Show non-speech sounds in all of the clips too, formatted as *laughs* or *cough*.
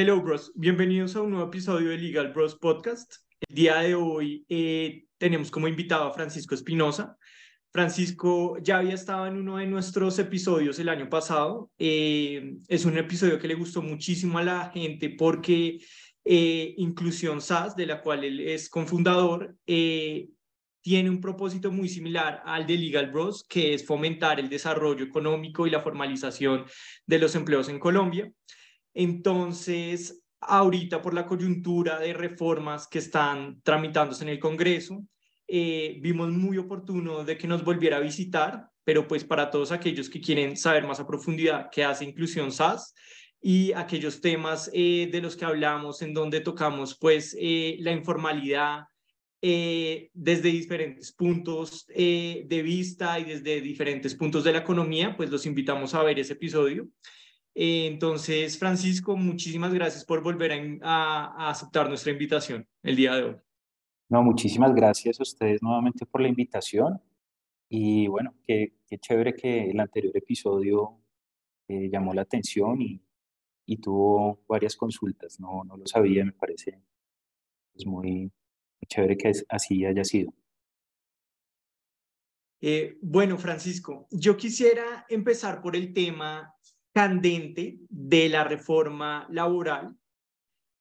Hello, bros. Bienvenidos a un nuevo episodio de Legal Bros Podcast. El día de hoy eh, tenemos como invitado a Francisco Espinosa. Francisco ya había estado en uno de nuestros episodios el año pasado. Eh, es un episodio que le gustó muchísimo a la gente porque eh, Inclusión SAS, de la cual él es cofundador, eh, tiene un propósito muy similar al de Legal Bros, que es fomentar el desarrollo económico y la formalización de los empleos en Colombia. Entonces, ahorita por la coyuntura de reformas que están tramitándose en el Congreso, eh, vimos muy oportuno de que nos volviera a visitar, pero pues para todos aquellos que quieren saber más a profundidad qué hace Inclusión SAS y aquellos temas eh, de los que hablamos en donde tocamos pues eh, la informalidad desde diferentes puntos de vista y desde diferentes puntos de la economía, pues los invitamos a ver ese episodio. Entonces, Francisco, muchísimas gracias por volver a aceptar nuestra invitación el día de hoy. No, muchísimas gracias a ustedes nuevamente por la invitación. Y bueno, qué, qué chévere que el anterior episodio eh, llamó la atención y, y, tuvo varias consultas. No, no lo sabía, me parece es muy, muy chévere que así haya sido. Eh, bueno, Francisco, yo quisiera empezar por el tema candente de la reforma laboral.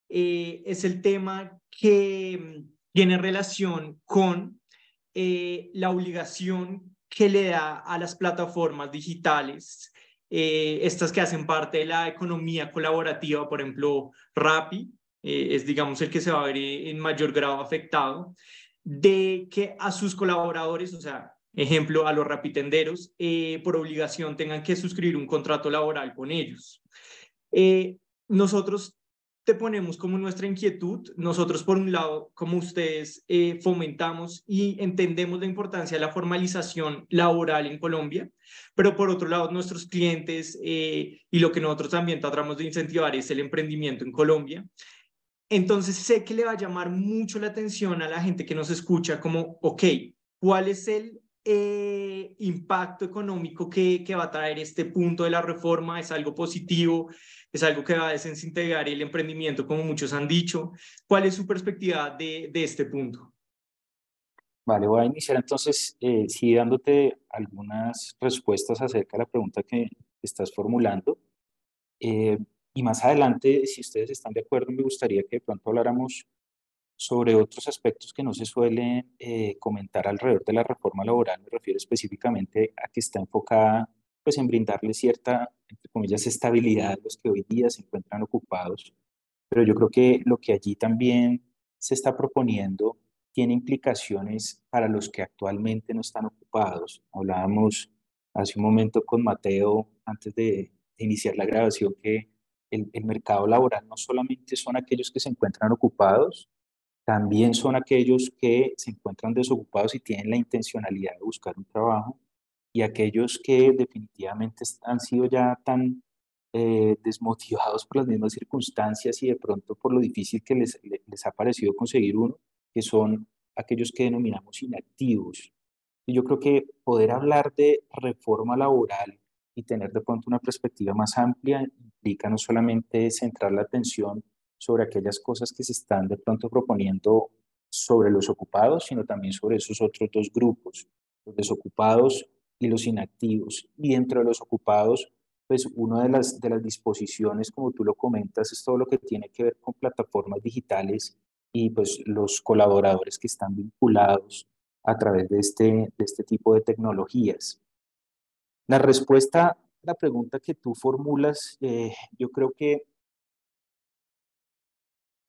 Eh, es el tema que tiene relación con eh, la obligación que le da a las plataformas digitales, eh, estas que hacen parte de la economía colaborativa, por ejemplo, Rappi, es digamos el que se va a ver en mayor grado afectado, de que a sus colaboradores, o sea, ejemplo, a los rapitenderos, por obligación tengan que suscribir un contrato laboral con ellos. nosotros te ponemos como nuestra inquietud. Nosotros, por un lado, como ustedes, eh, fomentamos y entendemos la importancia de la formalización laboral en Colombia, pero por otro lado, nuestros clientes eh, y lo que nosotros también tratamos de incentivar es el emprendimiento en Colombia. Entonces, sé que le va a llamar mucho la atención a la gente que nos escucha como, ok, ¿cuál es el eh, impacto económico que, va a traer este punto de la reforma? ¿Es algo positivo? es algo que va a desintegrar el emprendimiento, como muchos han dicho. ¿Cuál es su perspectiva de, de este punto? Vale, voy a iniciar entonces, eh, sí, dándote algunas respuestas acerca de la pregunta que estás formulando. Eh, y más adelante, si ustedes están de acuerdo, me gustaría que de pronto habláramos sobre otros aspectos que no se suelen eh, comentar alrededor de la reforma laboral. Me refiero específicamente a que está enfocada pues, en brindarle cierta entre comillas, estabilidad a los que hoy día se encuentran ocupados. Pero yo creo que lo que allí también se está proponiendo tiene implicaciones para los que actualmente no están ocupados. Hablábamos hace un momento con Mateo, antes de, iniciar la grabación, que el, el, mercado laboral no solamente son aquellos que se encuentran ocupados, también son aquellos que se encuentran desocupados y tienen la intencionalidad de buscar un trabajo y aquellos que definitivamente han sido ya tan eh, desmotivados por las mismas circunstancias y de pronto por lo difícil que les, les ha parecido conseguir uno, que son aquellos que denominamos inactivos. Y yo creo que poder hablar de reforma laboral y tener de pronto una perspectiva más amplia implica no solamente centrar la atención sobre aquellas cosas que se están de pronto proponiendo sobre los ocupados, sino también sobre esos otros dos grupos, los desocupados y los inactivos. Y dentro de los ocupados, pues una de las, de las disposiciones, como tú lo comentas, es todo lo que tiene que ver con plataformas digitales y pues los colaboradores que están vinculados a través de este, de este tipo de tecnologías. La respuesta a la pregunta que tú formulas, eh, yo creo que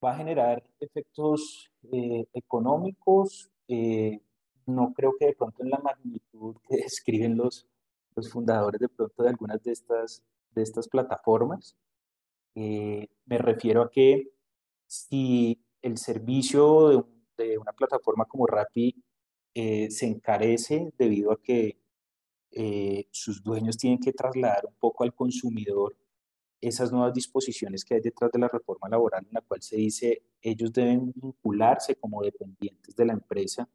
va a generar efectos eh, económicos, eh, no creo que de pronto en la magnitud que *laughs* describen los, los fundadores de pronto de algunas de estas, de estas plataformas. Eh, me refiero a que si el servicio de, una plataforma como Rappi eh, se encarece debido a que eh, sus dueños tienen que trasladar un poco al consumidor esas nuevas disposiciones que hay detrás de la reforma laboral en la cual se dice ellos deben vincularse como dependientes de la empresa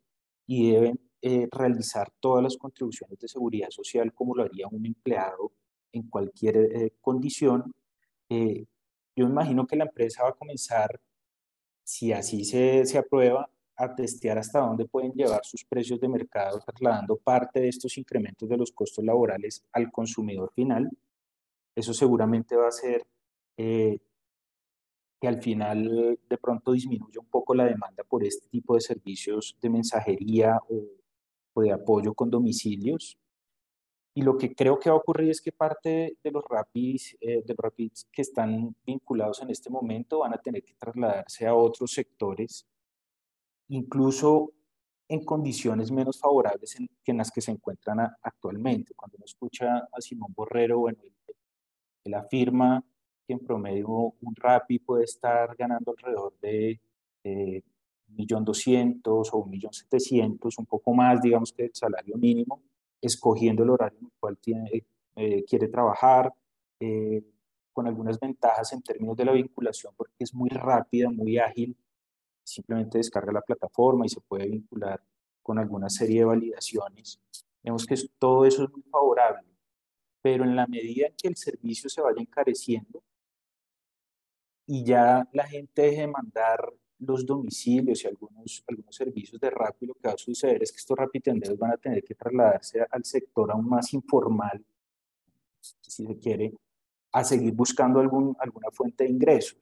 y deben eh, realizar todas las contribuciones de seguridad social como lo haría un empleado en cualquier eh, condición, eh, yo imagino que la empresa va a comenzar, si así se, se aprueba, a testear hasta dónde pueden llevar sus precios de mercado, trasladando parte de estos incrementos de los costos laborales al consumidor final. Eso seguramente va a hacer eh, que al final de pronto disminuya un poco la demanda por este tipo de servicios de mensajería o, de apoyo con domicilios. Y lo que creo que va a ocurrir es que parte de los rapids, eh, de que están vinculados en este momento van a tener que trasladarse a otros sectores incluso en condiciones menos favorables que en las que se encuentran actualmente. Cuando uno escucha a Simón Borrero, bueno, él, afirma que en promedio un RAPI puede estar ganando alrededor de eh, 1.200.000 o 1.700.000, un poco más, digamos que el salario mínimo, escogiendo el horario en el cual tiene, eh, quiere trabajar, eh, con algunas ventajas en términos de la vinculación, porque es muy rápida, muy ágil simplemente descarga la plataforma y se puede vincular con alguna serie de validaciones. Vemos que todo eso es muy favorable, pero en la medida en que el servicio se vaya encareciendo y ya la gente deje de mandar los domicilios y algunos, algunos servicios de Rappi, lo que va a suceder es que estos rapitenderos van a tener que trasladarse al sector aún más informal, si se quiere, a seguir buscando algún, alguna fuente de ingresos.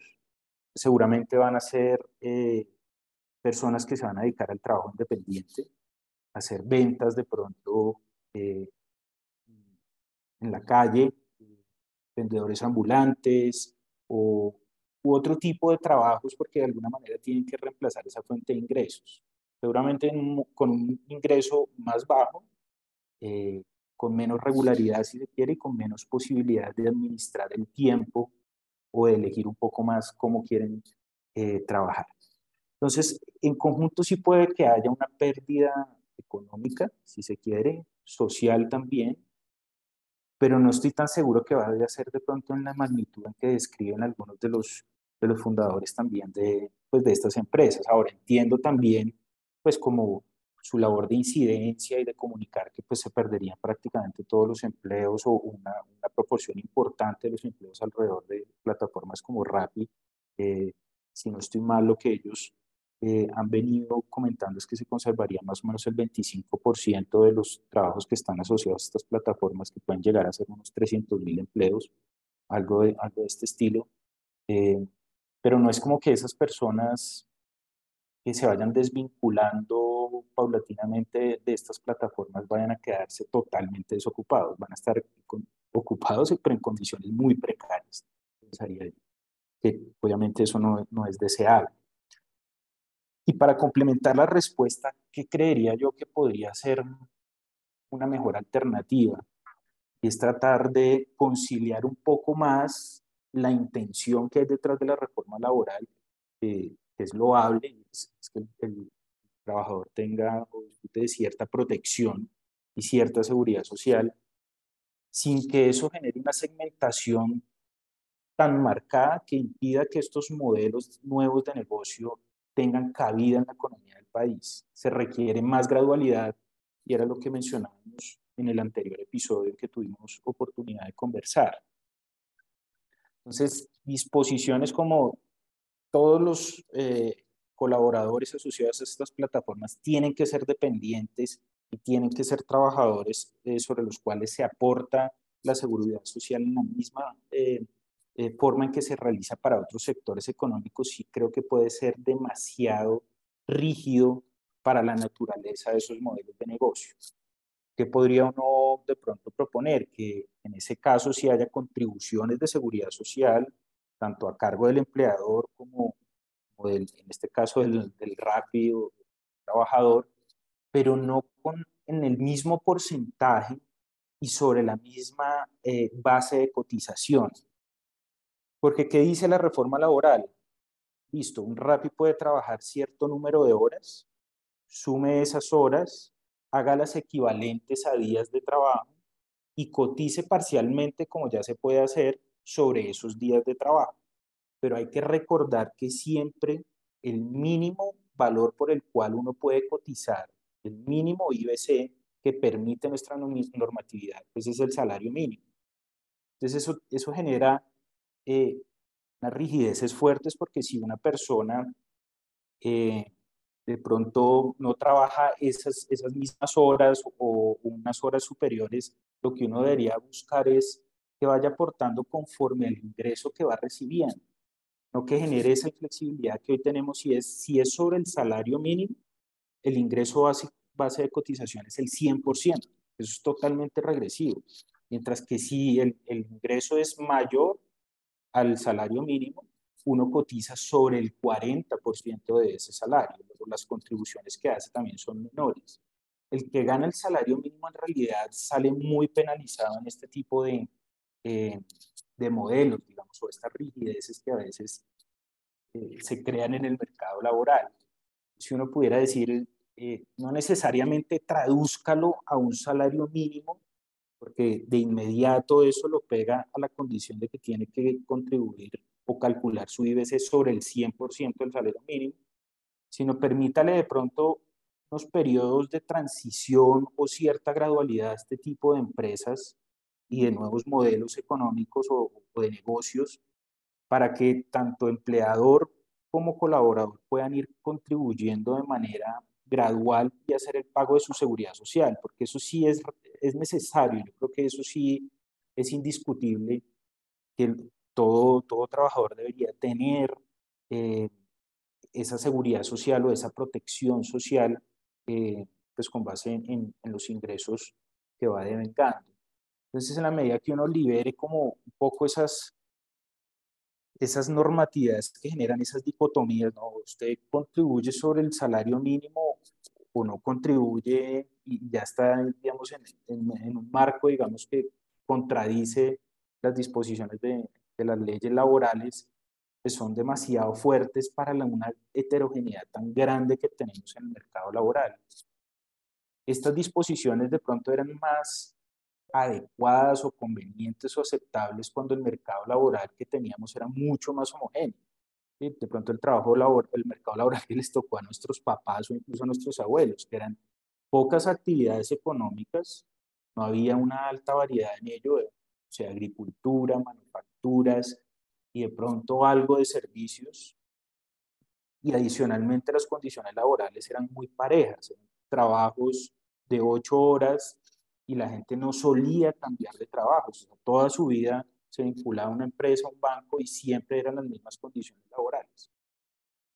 Seguramente van a ser eh, personas que se van a dedicar al trabajo independiente, a hacer ventas de pronto eh, en la calle, vendedores ambulantes o u otro tipo de trabajos porque de alguna manera tienen que reemplazar esa fuente de ingresos. Seguramente con un ingreso más bajo, eh, con menos regularidad si se quiere y con menos posibilidad de administrar el tiempo o de elegir un poco más cómo quieren eh, trabajar. Entonces, en conjunto sí puede que haya una pérdida económica, si se quiere, social también, pero no estoy tan seguro que vaya a ser de pronto en la magnitud en que describen algunos de los, de los fundadores también de, pues, de estas empresas. Ahora, entiendo también, pues como su labor de incidencia y de comunicar que pues se perderían prácticamente todos los empleos o una, una proporción importante de los empleos alrededor de plataformas como Rappi. Eh, si no estoy mal, lo que ellos eh, han venido comentando es que se conservaría más o menos el 25% de los trabajos que están asociados a estas plataformas, que pueden llegar a ser unos 300 mil empleos, algo de, algo de este estilo. Eh, pero no es como que esas personas que se vayan desvinculando paulatinamente de estas plataformas vayan a quedarse totalmente desocupados, van a estar ocupados pero en condiciones muy precarias. Pensaría que obviamente eso no, no es deseable. Y para complementar la respuesta, ¿qué creería yo que podría ser una mejor alternativa? Y es tratar de conciliar un poco más la intención que hay detrás de la reforma laboral, que es loable, es, es que el, trabajador tenga de cierta protección y cierta seguridad social, sin que eso genere una segmentación tan marcada que impida que estos modelos nuevos de negocio tengan cabida en la economía del país. Se requiere más gradualidad y era lo que mencionábamos en el anterior episodio que tuvimos oportunidad de conversar. Entonces, disposiciones como todos los eh, colaboradores asociados a estas plataformas tienen que ser dependientes y tienen que ser trabajadores eh, sobre los cuales se aporta la seguridad social en la misma eh, eh, forma en que se realiza para otros sectores económicos, sí creo que puede ser demasiado rígido para la naturaleza de esos modelos de negocio. ¿Qué podría uno de pronto proponer? Que en ese caso sí haya contribuciones de seguridad social, tanto a cargo del empleador como, en este caso del, del trabajador, pero no con, en el mismo porcentaje y sobre la misma eh, base de cotización. Porque, ¿qué dice la reforma laboral? Listo, un RAPI puede trabajar cierto número de horas, sume esas horas, haga las equivalentes a días de trabajo y cotice parcialmente, como ya se puede hacer, sobre esos días de trabajo. Pero hay que recordar que siempre el mínimo valor por el cual uno puede cotizar, el mínimo IBC que permite nuestra normatividad, pues es el salario mínimo. Entonces eso, eso genera eh, unas rigideces fuertes porque si una persona eh, de pronto no trabaja esas, esas mismas horas o unas horas superiores, lo que uno debería buscar es que vaya aportando conforme al ingreso que va recibiendo, no que genere esa flexibilidad que hoy tenemos si es, si es sobre el salario mínimo, el ingreso base, base de cotización es el 100%, eso es totalmente regresivo, mientras que si el, el ingreso es mayor al salario mínimo, uno cotiza sobre el 40% de ese salario, las contribuciones que hace también son menores. El que gana el salario mínimo en realidad sale muy penalizado en este tipo de, eh, de modelos, digamos, o estas rigideces que a veces eh, se crean en el mercado laboral. Si uno pudiera decir, eh, no necesariamente tradúzcalo a un salario mínimo, porque de inmediato eso lo pega a la condición de que tiene que contribuir o calcular su IBC sobre el 100% del salario mínimo, sino permítale de pronto unos periodos de transición o cierta gradualidad a este tipo de empresas y de nuevos modelos económicos o, de negocios para que tanto empleador como colaborador puedan ir contribuyendo de manera gradual y hacer el pago de su seguridad social, porque eso sí es, es necesario, yo creo que eso sí es indiscutible, que todo, todo trabajador debería tener eh, esa seguridad social o esa protección social, eh, pues con base en, en, los ingresos que va devengando. Entonces, en la medida que uno libere como un poco esas, esas normatividades que generan esas dicotomías, ¿no? Usted contribuye sobre el salario mínimo o no contribuye y ya está, digamos, en, en un marco, digamos, que contradice las disposiciones de, de las leyes laborales que son demasiado fuertes para la, una heterogeneidad tan grande que tenemos en el mercado laboral. Estas disposiciones de pronto eran más adecuadas o convenientes o aceptables cuando el mercado laboral que teníamos era mucho más homogéneo. De pronto el trabajo laboral, el mercado laboral *laughs* que les tocó a nuestros papás o incluso a nuestros abuelos, que eran pocas actividades económicas, no había una alta variedad en ello, o sea, agricultura, manufacturas, y de pronto algo de servicios. Y adicionalmente las condiciones laborales eran muy parejas, trabajos de ocho horas y la gente no solía cambiar de trabajo. toda su vida se vinculaba a una empresa, a un banco y siempre eran las mismas condiciones laborales.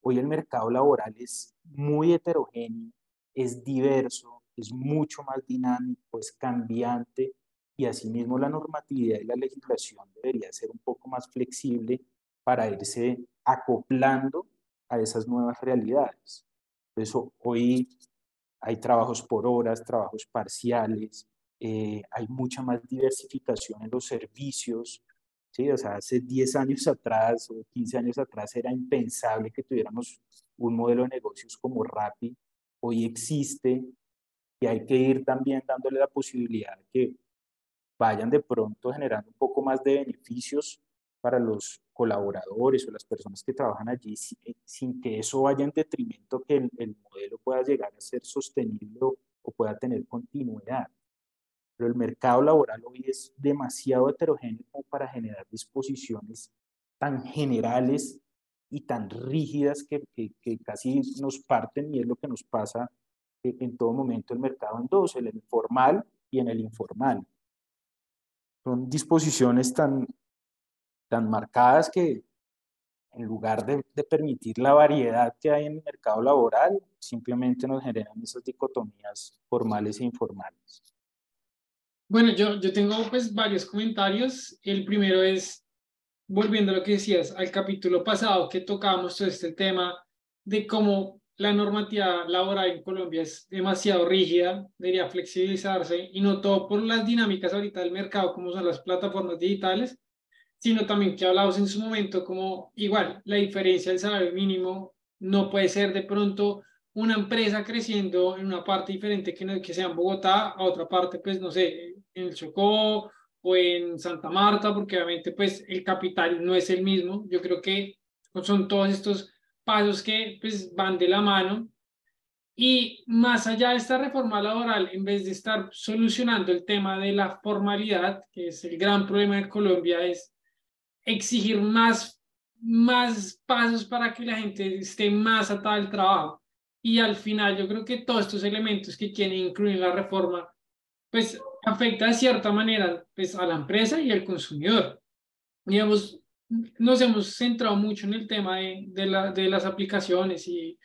Hoy el mercado laboral es muy heterogéneo, es diverso, es mucho más dinámico, es cambiante y asimismo la normatividad y la legislación debería ser un poco más flexible para irse acoplando a esas nuevas realidades. Por eso hoy hay trabajos por horas, trabajos parciales, eh, hay mucha más diversificación en los servicios. ¿sí? O sea, hace 10 años atrás o 15 años atrás era impensable que tuviéramos un modelo de negocios como Rappi. Hoy existe y hay que ir también dándole la posibilidad que vayan de pronto generando un poco más de beneficios para los colaboradores o las personas que trabajan allí eh, sin, que eso vaya en detrimento que el, modelo pueda llegar a ser sostenible o, pueda tener continuidad. Pero el mercado laboral hoy es demasiado heterogéneo para generar disposiciones tan generales y tan rígidas que, casi nos parten y es lo que nos pasa en todo momento el mercado en dos, en el informal y en el informal son disposiciones tan, tan marcadas que en lugar de, permitir la variedad que hay en el mercado laboral, simplemente nos generan esas dicotomías formales e informales. Bueno, yo, yo tengo pues varios comentarios. El primero es, volviendo a lo que decías, al capítulo pasado que tocábamos todo este tema de cómo la normativa laboral en Colombia es demasiado rígida, debería flexibilizarse y no todo por las dinámicas ahorita del mercado como son las plataformas digitales, sino también que hablamos en su momento como igual la diferencia del salario mínimo no puede ser de pronto una empresa creciendo en una parte diferente que, que sea en Bogotá, a otra parte pues no sé, en el Chocó o en Santa Marta, porque obviamente pues el capital no es el mismo. Yo creo que son todos estos pasos que pues, van de la mano. Y más allá de esta reforma laboral, en vez de estar solucionando el tema de la formalidad, que es el gran problema de Colombia, es exigir más más pasos para que la gente esté más atada al trabajo. Y al final yo creo que todos estos elementos que quieren incluir la reforma, pues afecta de cierta manera pues, a la empresa y al consumidor. Digamos, nos hemos centrado mucho en el tema de, de, la, de las aplicaciones y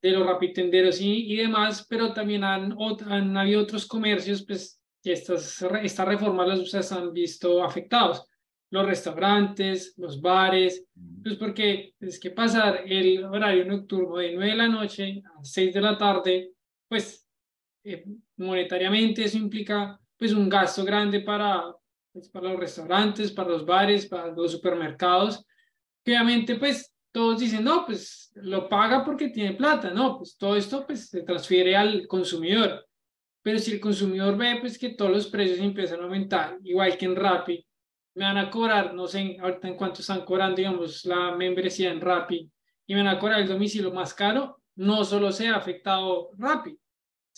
de los rapitenderos y, y demás, pero también han, han habido otros comercios pues, que estas, esta reforma los han visto afectados. Los restaurantes, los bares, pues porque es que pasar el horario nocturno de 9 de la noche a 6 de la tarde, pues eh, monetariamente eso implica pues un gasto grande para, pues, para los restaurantes, para los bares, para los supermercados, obviamente pues todos dicen, no, pues lo paga porque tiene plata, no, pues todo esto pues se transfiere al consumidor. Pero si el consumidor ve pues que todos los precios empiezan a aumentar, igual que en Rappi, me van a cobrar, no sé ahorita en cuánto están cobrando, digamos, la membresía en Rappi, y me van a cobrar el domicilio más caro, no solo se ha afectado Rappi,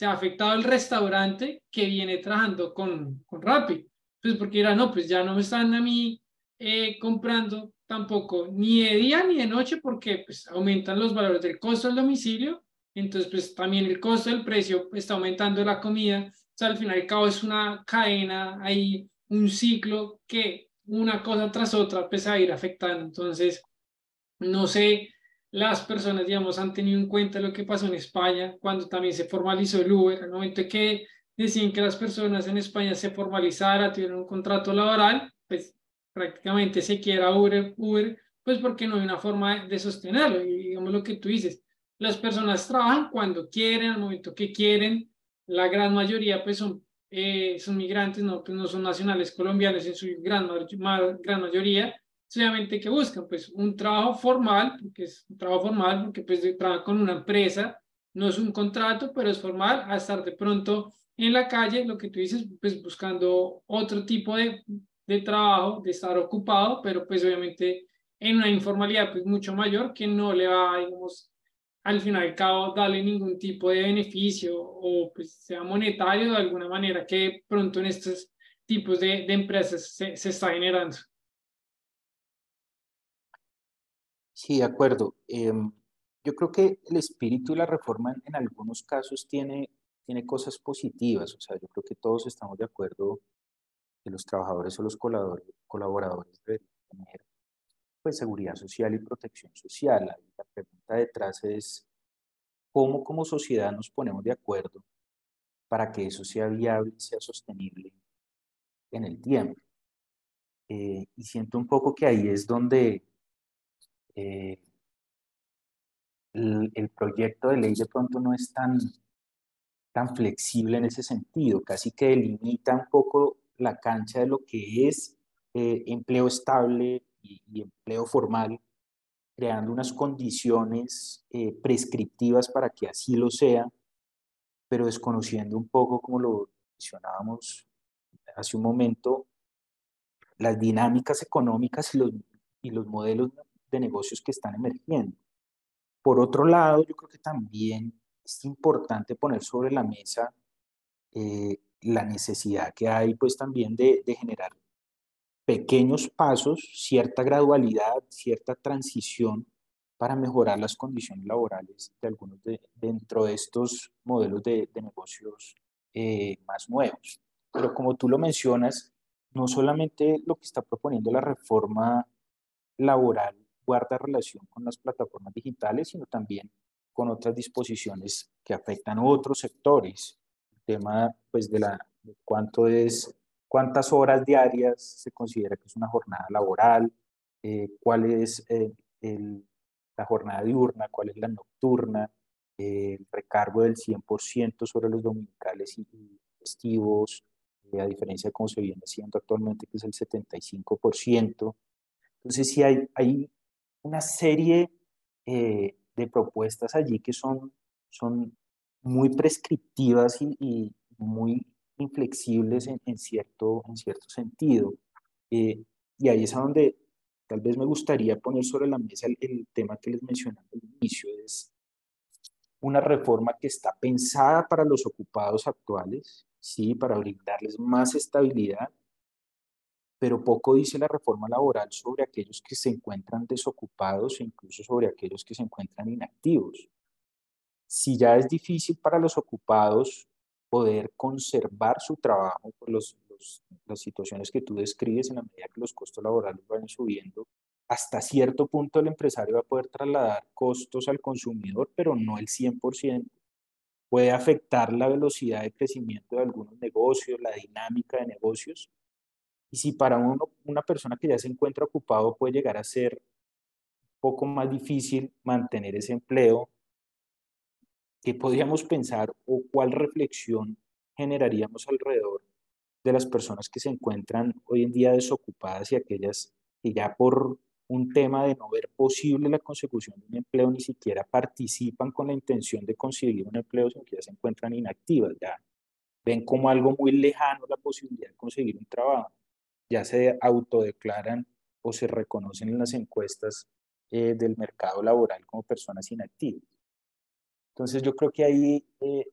se ha afectado el restaurante que viene trabajando con, con Rappi. Pues porque era, no, pues ya no me están a mí eh, comprando tampoco ni de día ni de noche porque pues aumentan los valores del costo del domicilio, entonces pues también el costo del precio está aumentando la comida, o sea, al final y al cabo es una cadena, hay un ciclo que una cosa tras otra pues a ir afectando, entonces no sé las personas, digamos, han tenido en cuenta lo que pasó en España cuando también se formalizó el Uber, al momento que decían que las personas en España se formalizaran, tuvieron un contrato laboral, pues prácticamente se quiera Uber, Uber, pues porque no hay una forma de sostenerlo. Y digamos lo que tú dices, las personas trabajan cuando quieren, al momento que quieren, la gran mayoría pues son, eh, son migrantes, no, pues no son nacionales colombianos en su gran, gran mayoría, obviamente que buscan pues un trabajo formal, porque es un trabajo formal, porque pues trabajan con una empresa, no es un contrato, pero es formal, a estar de pronto en la calle, lo que tú dices, pues buscando otro tipo de, de trabajo, de estar ocupado, pero pues obviamente en una informalidad pues mucho mayor que no le va, digamos, al final y cabo darle ningún tipo de beneficio o pues sea monetario de alguna manera que pronto en estos tipos de, de empresas se, se está generando. Sí, de acuerdo. Em, yo creo que el espíritu de la reforma en, algunos casos tiene, tiene cosas positivas. O sea, yo creo que todos estamos de acuerdo que los trabajadores o los colaboradores, deben tener pues, seguridad social y protección social. La pregunta detrás es cómo como sociedad nos ponemos de acuerdo para que eso sea viable sea sostenible en el tiempo. Eh, y siento un poco que ahí es donde eh, el, proyecto de ley de pronto no es tan, tan flexible en ese sentido, casi que delimita un poco la cancha de lo que es eh, empleo estable y, empleo formal, creando unas condiciones eh, prescriptivas para que así lo sea, pero desconociendo un poco, como lo mencionábamos hace un momento, las dinámicas económicas y los, y los modelos de negocios que están emergiendo. Por otro lado, yo creo que también es importante poner sobre la mesa eh, la necesidad que hay pues también de, generar pequeños pasos, cierta gradualidad, cierta transición para mejorar las condiciones laborales de algunos de, dentro de estos modelos de, negocios eh, más nuevos. Pero como tú lo mencionas, no solamente lo que está proponiendo la reforma laboral guarda relación con las plataformas digitales, sino también con otras disposiciones que afectan a otros sectores. El tema pues, de, la, cuánto es, cuántas horas diarias se considera que es una jornada laboral, eh, cuál es eh, el, la jornada diurna, cuál es la nocturna, eh, el recargo del 100% sobre los dominicales y, festivos, a diferencia de cómo se viene siendo actualmente, que es el 75%. Entonces, sí hay, hay una serie eh, de propuestas allí que son, son muy prescriptivas y, muy inflexibles en, cierto, en cierto sentido. Eh, y ahí es a donde tal vez me gustaría poner sobre la mesa el, tema que les mencioné al inicio, es una reforma que está pensada para los ocupados actuales, sí, para brindarles más estabilidad, pero poco dice la reforma laboral sobre aquellos que se encuentran desocupados e incluso sobre aquellos que se encuentran inactivos. Si ya es difícil para los ocupados poder conservar su trabajo por los, las situaciones que tú describes en la medida que los costos laborales van subiendo, hasta cierto punto el empresario va a poder trasladar costos al consumidor, pero no el 100%. Puede afectar la velocidad de crecimiento de algunos negocios, la dinámica de negocios, y si para uno, una persona que ya se encuentra ocupado puede llegar a ser poco más difícil mantener ese empleo, ¿qué podríamos pensar o cuál reflexión generaríamos alrededor de las personas que se encuentran hoy en día desocupadas y aquellas que ya por un tema de no ver posible la consecución de un empleo ni siquiera participan con la intención de conseguir un empleo, sino que ya se encuentran inactivas, ya ven como algo muy lejano la posibilidad de conseguir un trabajo ya se autodeclaran o se reconocen en las encuestas eh, del mercado laboral como personas inactivas. Entonces yo creo que ahí eh,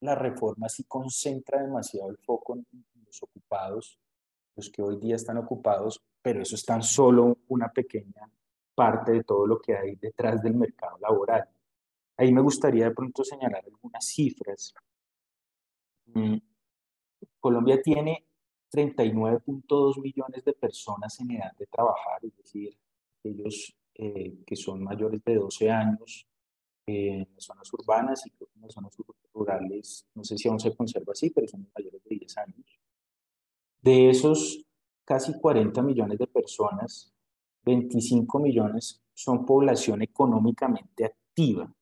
la reforma sí concentra demasiado el foco en, los ocupados, los que hoy día están ocupados, pero eso es tan solo una pequeña parte de todo lo que hay detrás del mercado laboral. Ahí me gustaría de pronto señalar algunas cifras. Mm, Colombia tiene 39.2 millones de personas en edad de trabajar, es decir, aquellos eh, que son mayores de 12 años eh, en las zonas urbanas y creo que en las zonas rurales, no sé si aún se conserva así, pero son mayores de 10 años. De esos casi 40 millones de personas, 25 millones son población económicamente activa.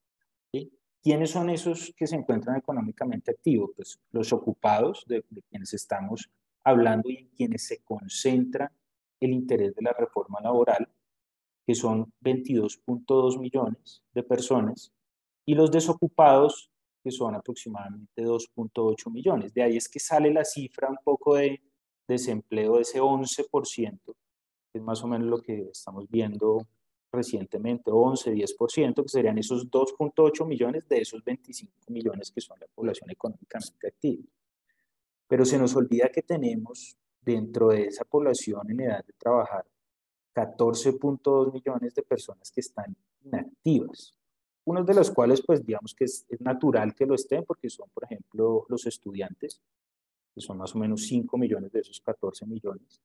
¿Quiénes son esos que se encuentran económicamente activos? Pues los ocupados, de, de quienes estamos hablando y en quienes se concentra el interés de la reforma laboral, que son 22.2 millones de personas, y los desocupados, que son aproximadamente 2.8 millones. De ahí es que sale la cifra un poco de desempleo de ese 11%, que es más o menos lo que estamos viendo recientemente, 11, 10%, que serían esos 2.8 millones de esos 25 millones que son la población económicamente activa pero se nos olvida que tenemos dentro de esa población en edad de trabajar 14.2 millones de personas que están inactivas, unos de los cuales pues digamos que es, natural que lo estén porque son por ejemplo los estudiantes, que son más o menos 5 millones de esos 14 millones,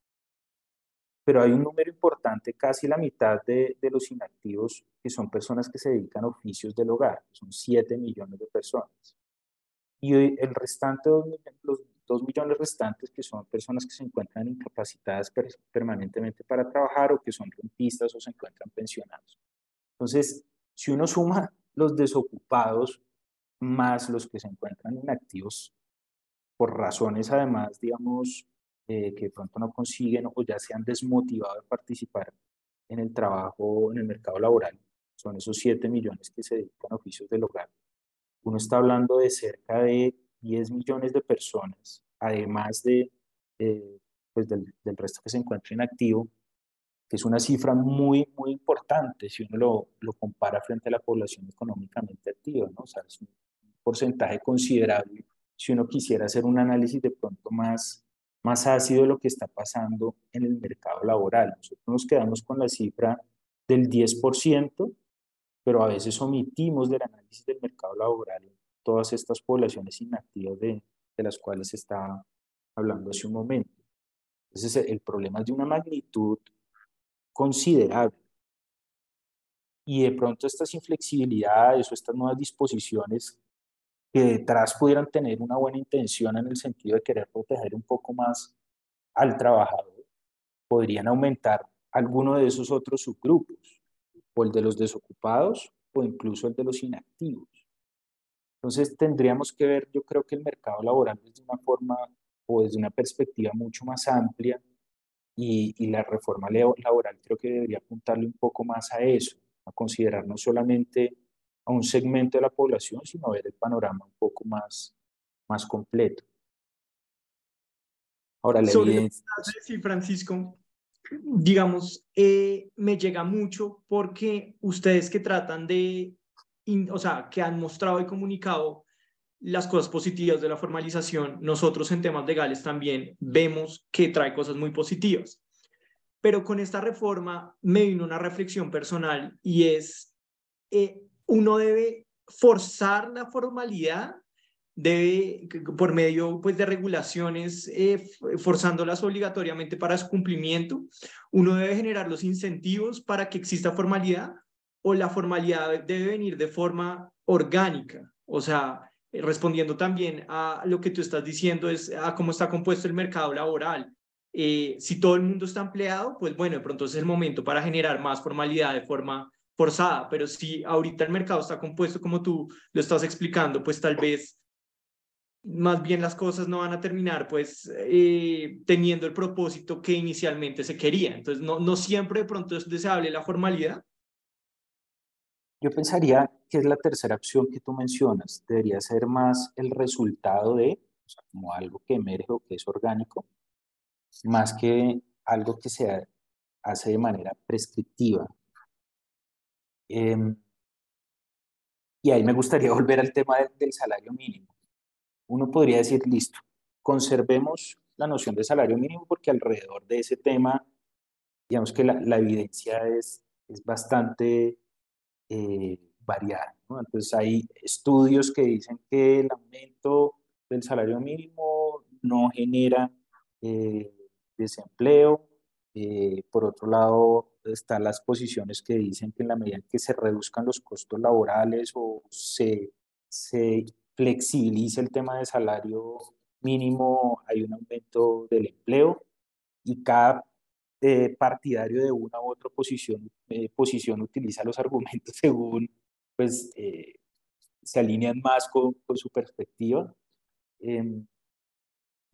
pero hay un número importante, casi la mitad de, de los inactivos, que son personas que se dedican a oficios del hogar, son 7 millones de personas. Y el restante, los, dos millones restantes que son personas que se encuentran incapacitadas permanentemente para trabajar o que son rentistas o se encuentran pensionados. Entonces, si uno suma los desocupados más los que se encuentran inactivos por razones además, digamos, eh, que de pronto no consiguen o ya se han desmotivado de participar en el trabajo, en el mercado laboral, son esos 7 millones que se dedican a oficios del hogar. Uno está hablando de cerca de 10 millones de personas, además de, eh, pues del, resto que se encuentra inactivo, que es una cifra muy, muy importante si uno lo, lo compara frente a la población económicamente activa, ¿no? O sea, es un porcentaje considerable si uno quisiera hacer un análisis de pronto más, más ácido de lo que está pasando en el mercado laboral. Nosotros nos quedamos con la cifra del 10%, pero a veces omitimos del análisis del mercado laboral todas estas poblaciones inactivas de, las cuales se está hablando hace un momento. Entonces, el problema es de una magnitud considerable. Y de pronto estas inflexibilidades o estas nuevas disposiciones que detrás pudieran tener una buena intención en el sentido de querer proteger un poco más al trabajador, podrían aumentar alguno de esos otros subgrupos, o el de los desocupados, o incluso el de los inactivos. Entonces tendríamos que ver, yo creo que el mercado laboral desde una forma o desde una perspectiva mucho más amplia y, y la reforma laboral creo que debería apuntarle un poco más a eso, a considerar no solamente a un segmento de la población, sino a ver el panorama un poco más, más completo. Ahora, la evidencia... Sí, Francisco, digamos, eh, me llega mucho porque ustedes que tratan de o sea, que han mostrado y comunicado las cosas positivas de la formalización, nosotros en temas legales también vemos que trae cosas muy positivas. Pero con esta reforma me vino una reflexión personal y es, eh, uno debe forzar la formalidad, debe, por medio pues, de regulaciones, eh, forzándolas obligatoriamente para su cumplimiento, uno debe generar los incentivos para que exista formalidad o la formalidad debe venir de forma orgánica, o sea, respondiendo también a lo que tú estás diciendo, es a cómo está compuesto el mercado laboral. Eh, si todo el mundo está empleado, pues bueno, de pronto es el momento para generar más formalidad de forma forzada, pero si ahorita el mercado está compuesto como tú lo estás explicando, pues tal vez más bien las cosas no van a terminar pues eh, teniendo el propósito que inicialmente se quería. Entonces, no, no siempre de pronto es deseable la formalidad. Yo pensaría que es la tercera opción que tú mencionas. Debería ser más el resultado de, o sea, como algo que emerge o que es orgánico, más que algo que se hace de manera prescriptiva. Em, y ahí me gustaría *laughs* volver al tema del salario mínimo. Uno podría decir, listo, conservemos la noción de salario mínimo porque alrededor de ese tema, digamos que la, evidencia es, es bastante eh, variada. Entonces hay estudios que dicen que el aumento del salario mínimo no genera eh, desempleo. Eh, por otro lado, están las posiciones que dicen que en la medida en que se reduzcan los costos laborales o se, se flexibilice el tema de salario mínimo, hay un aumento del empleo y cada eh, partidario de una u otra posición, eh, posición utiliza los *laughs* argumentos según pues, se alinean más con, con su perspectiva. Em,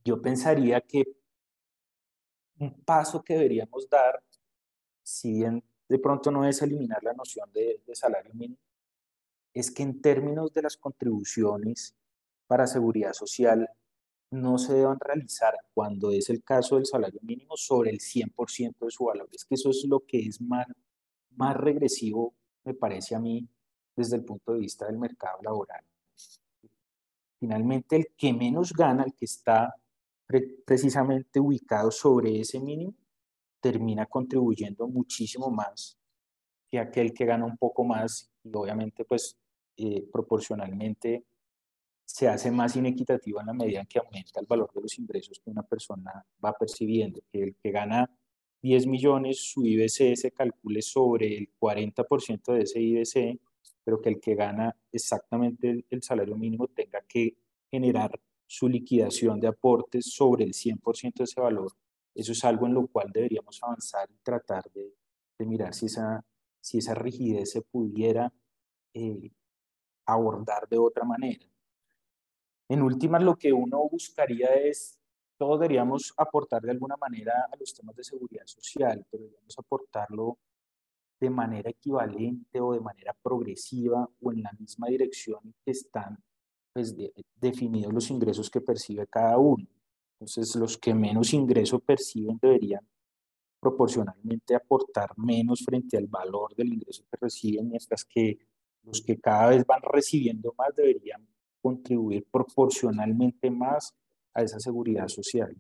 yo pensaría que un paso que deberíamos dar, si bien de pronto no es eliminar la noción de, salario mínimo, es que en términos de las contribuciones para seguridad social no se deban realizar cuando es el caso del salario mínimo sobre el 100% de su valor. Es que eso es lo que es más, más regresivo, me parece a mí, desde el punto de vista del mercado laboral. Finalmente, el que menos gana, el que está precisamente ubicado sobre ese mínimo, termina contribuyendo muchísimo más que aquel que gana un poco más y obviamente pues eh, proporcionalmente se hace más inequitativo en la medida en que aumenta el valor de los ingresos que una persona va percibiendo, que el que gana 10 millones, su IBC se calcule sobre el 40% de ese IBC, pero que el que gana exactamente el salario mínimo tenga que generar su liquidación de aportes sobre el 100% de ese valor. Eso es algo en lo cual deberíamos avanzar y tratar de, mirar si esa, si esa rigidez se pudiera eh, abordar de otra manera. En últimas, lo que uno buscaría es, todos deberíamos aportar de alguna manera a los temas de seguridad social, pero deberíamos aportarlo de manera equivalente o de manera progresiva o en la misma dirección que están pues, definidos los ingresos que percibe cada uno. Entonces, los que menos ingreso perciben deberían proporcionalmente aportar menos frente al valor del ingreso que reciben, mientras que los que cada vez van recibiendo más deberían contribuir proporcionalmente más a esa seguridad social.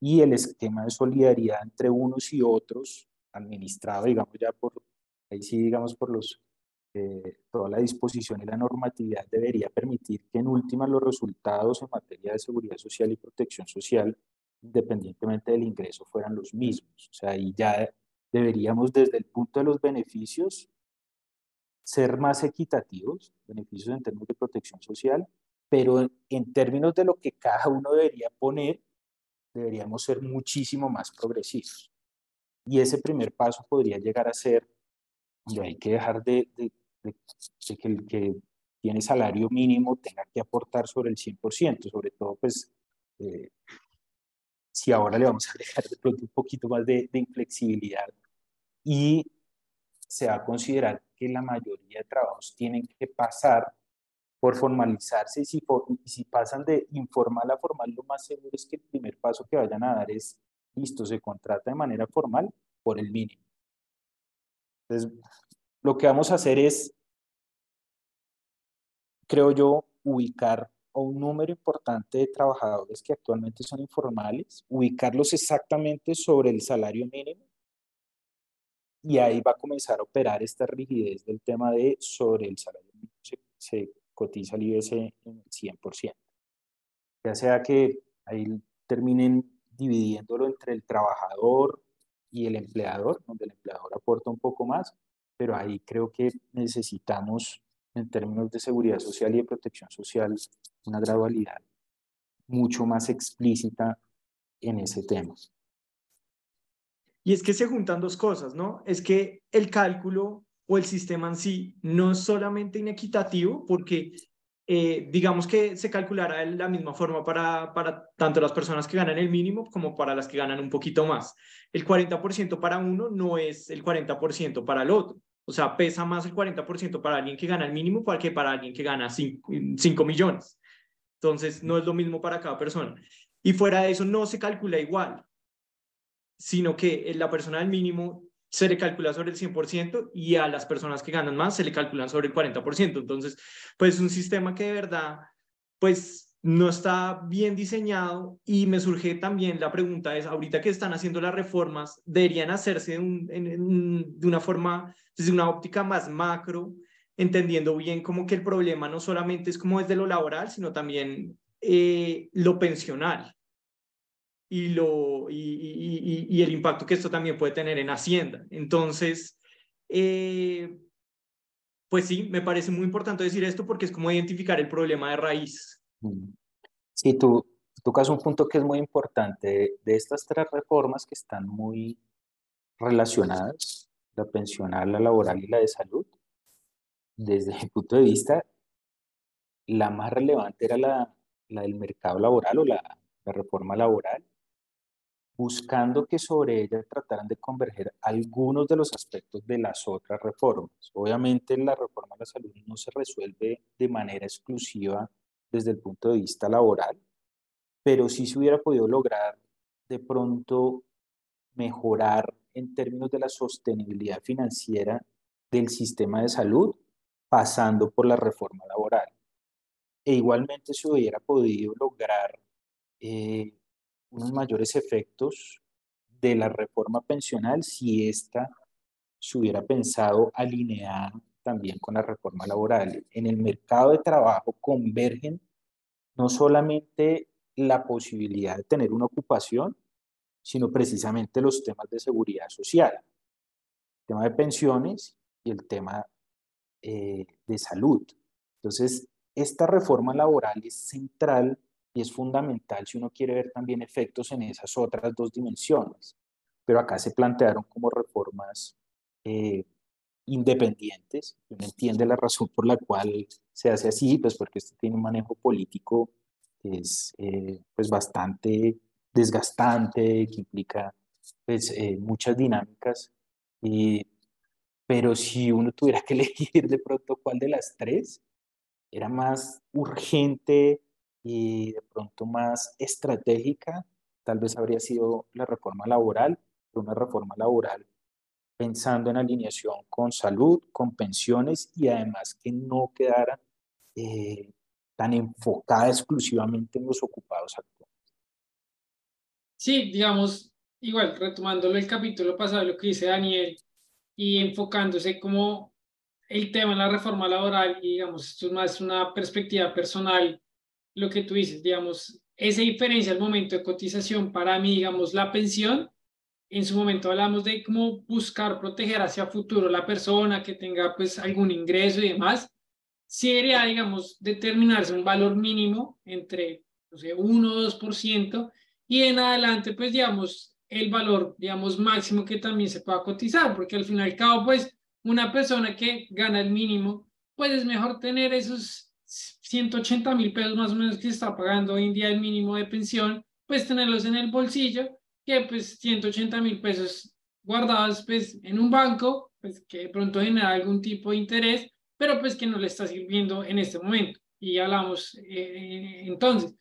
Y el esquema de solidaridad entre unos y otros, administrado, digamos, ya por, ahí sí, digamos, por los eh, toda la disposición y la normatividad debería permitir que en última los resultados en materia de seguridad social y protección social, independientemente del ingreso, fueran los mismos. O sea, ahí ya deberíamos desde el punto de los beneficios ser más equitativos, beneficios en términos de protección social, pero en términos de lo que cada uno debería poner, deberíamos ser muchísimo más progresivos. Y ese primer paso podría llegar a ser, y hay que dejar de, de, que el que tiene salario mínimo tenga que aportar sobre el 100%, sobre todo pues eh, si ahora le vamos a dejar de pronto un poquito más de, de, inflexibilidad y se va a considerar que la mayoría de trabajos tienen que pasar por formalizarse y si, pasan de informal a formal, lo más seguro es que el primer paso que vayan a dar es, listo, se contrata de manera formal por el mínimo. Entonces, lo que vamos a hacer es, creo yo, ubicar a un número importante de trabajadores que actualmente son informales, ubicarlos exactamente sobre el salario mínimo y ahí va a comenzar a operar esta rigidez del tema de sobre el salario mínimo se, cotiza el IBS en el 100%. Ya sea que ahí terminen dividiéndolo entre el trabajador y el empleador, donde el empleador aporta un poco más, pero ahí creo que necesitamos, en términos de seguridad social y de protección social, una gradualidad mucho más explícita en ese tema. Y es que se juntan dos cosas, ¿no? Es que el cálculo o el sistema en sí no es solamente inequitativo porque eh, digamos que se calculará de la misma forma para, para tanto las personas que ganan el mínimo como para las que ganan un poquito más. El 40% para uno no es el 40% para el otro. O sea, pesa más el 40% para alguien que gana el mínimo que para alguien que gana 5 millones. Entonces, no es lo mismo para cada persona. Y fuera de eso, no se calcula igual sino que la persona del mínimo se le calcula sobre el 100% y a las personas que ganan más se le calculan sobre el 40%. Entonces, pues es un sistema que de verdad, pues no está bien diseñado y me surge también la pregunta es, ahorita que están haciendo las reformas, deberían hacerse de una forma, desde una óptica más macro, entendiendo bien como que el problema no solamente es como desde lo laboral, sino también eh, lo pensional y, lo, y, el impacto que esto también puede tener en Hacienda. Entonces, eh, pues sí, me parece muy importante decir esto porque es como identificar el problema de raíz. Mm. Sí, tú tocas un punto que es muy importante. De estas tres reformas que están muy relacionadas, la pensional, la laboral y la de salud, desde mi punto de vista, la más relevante era la, la del mercado laboral o la, la reforma laboral, buscando que sobre ella trataran de converger algunos de los aspectos de las otras reformas. Obviamente la reforma de la salud no se resuelve de manera exclusiva desde el punto de vista laboral, pero sí se hubiera podido lograr de pronto mejorar en términos de la sostenibilidad financiera del sistema de salud pasando por la reforma laboral. E igualmente se hubiera podido lograr eh, unos mayores efectos de la reforma pensional si ésta se hubiera pensado alinear también con la reforma laboral. En el mercado de trabajo convergen no solamente la posibilidad de tener una ocupación, sino precisamente los temas de seguridad social, el tema de pensiones y el tema eh, de salud. Entonces, esta reforma laboral es central y es fundamental si uno quiere ver también efectos en esas otras dos dimensiones. Pero acá se plantearon como reformas eh, independientes. Uno entiende la razón por la cual se hace así, pues porque esto tiene un manejo político que es eh, pues bastante desgastante, que implica pues, eh, muchas dinámicas. pero si uno tuviera que *laughs* elegir de pronto cuál de las tres, era más urgente y de pronto más estratégica, tal vez habría sido la reforma laboral, una reforma laboral pensando en alineación con salud, con pensiones y además que no quedara eh, tan enfocada exclusivamente en los ocupados actuales. Sí, digamos, igual, retomándolo el capítulo pasado, lo que dice Daniel, y enfocándose como el tema de la reforma laboral, y digamos, esto es más una perspectiva personal lo que tú dices, digamos, esa diferencia al momento de cotización para mí, digamos, la pensión, en su momento hablamos de cómo buscar proteger hacia futuro la persona que tenga pues algún ingreso y demás, sería, digamos, determinarse un valor mínimo entre, no sé, 1 o 2% y en adelante, pues, digamos, el valor, digamos, máximo que también se pueda cotizar, porque al fin y al cabo, pues, una persona que gana el mínimo, pues es mejor tener esos 180 mil pesos más o menos que está pagando hoy en día el mínimo de pensión, pues tenerlos en el bolsillo, que pues 180 mil pesos guardados pues en un banco, pues que de pronto genera algún tipo de interés, pero pues que no le está sirviendo en este momento. Y hablamos eh, entonces,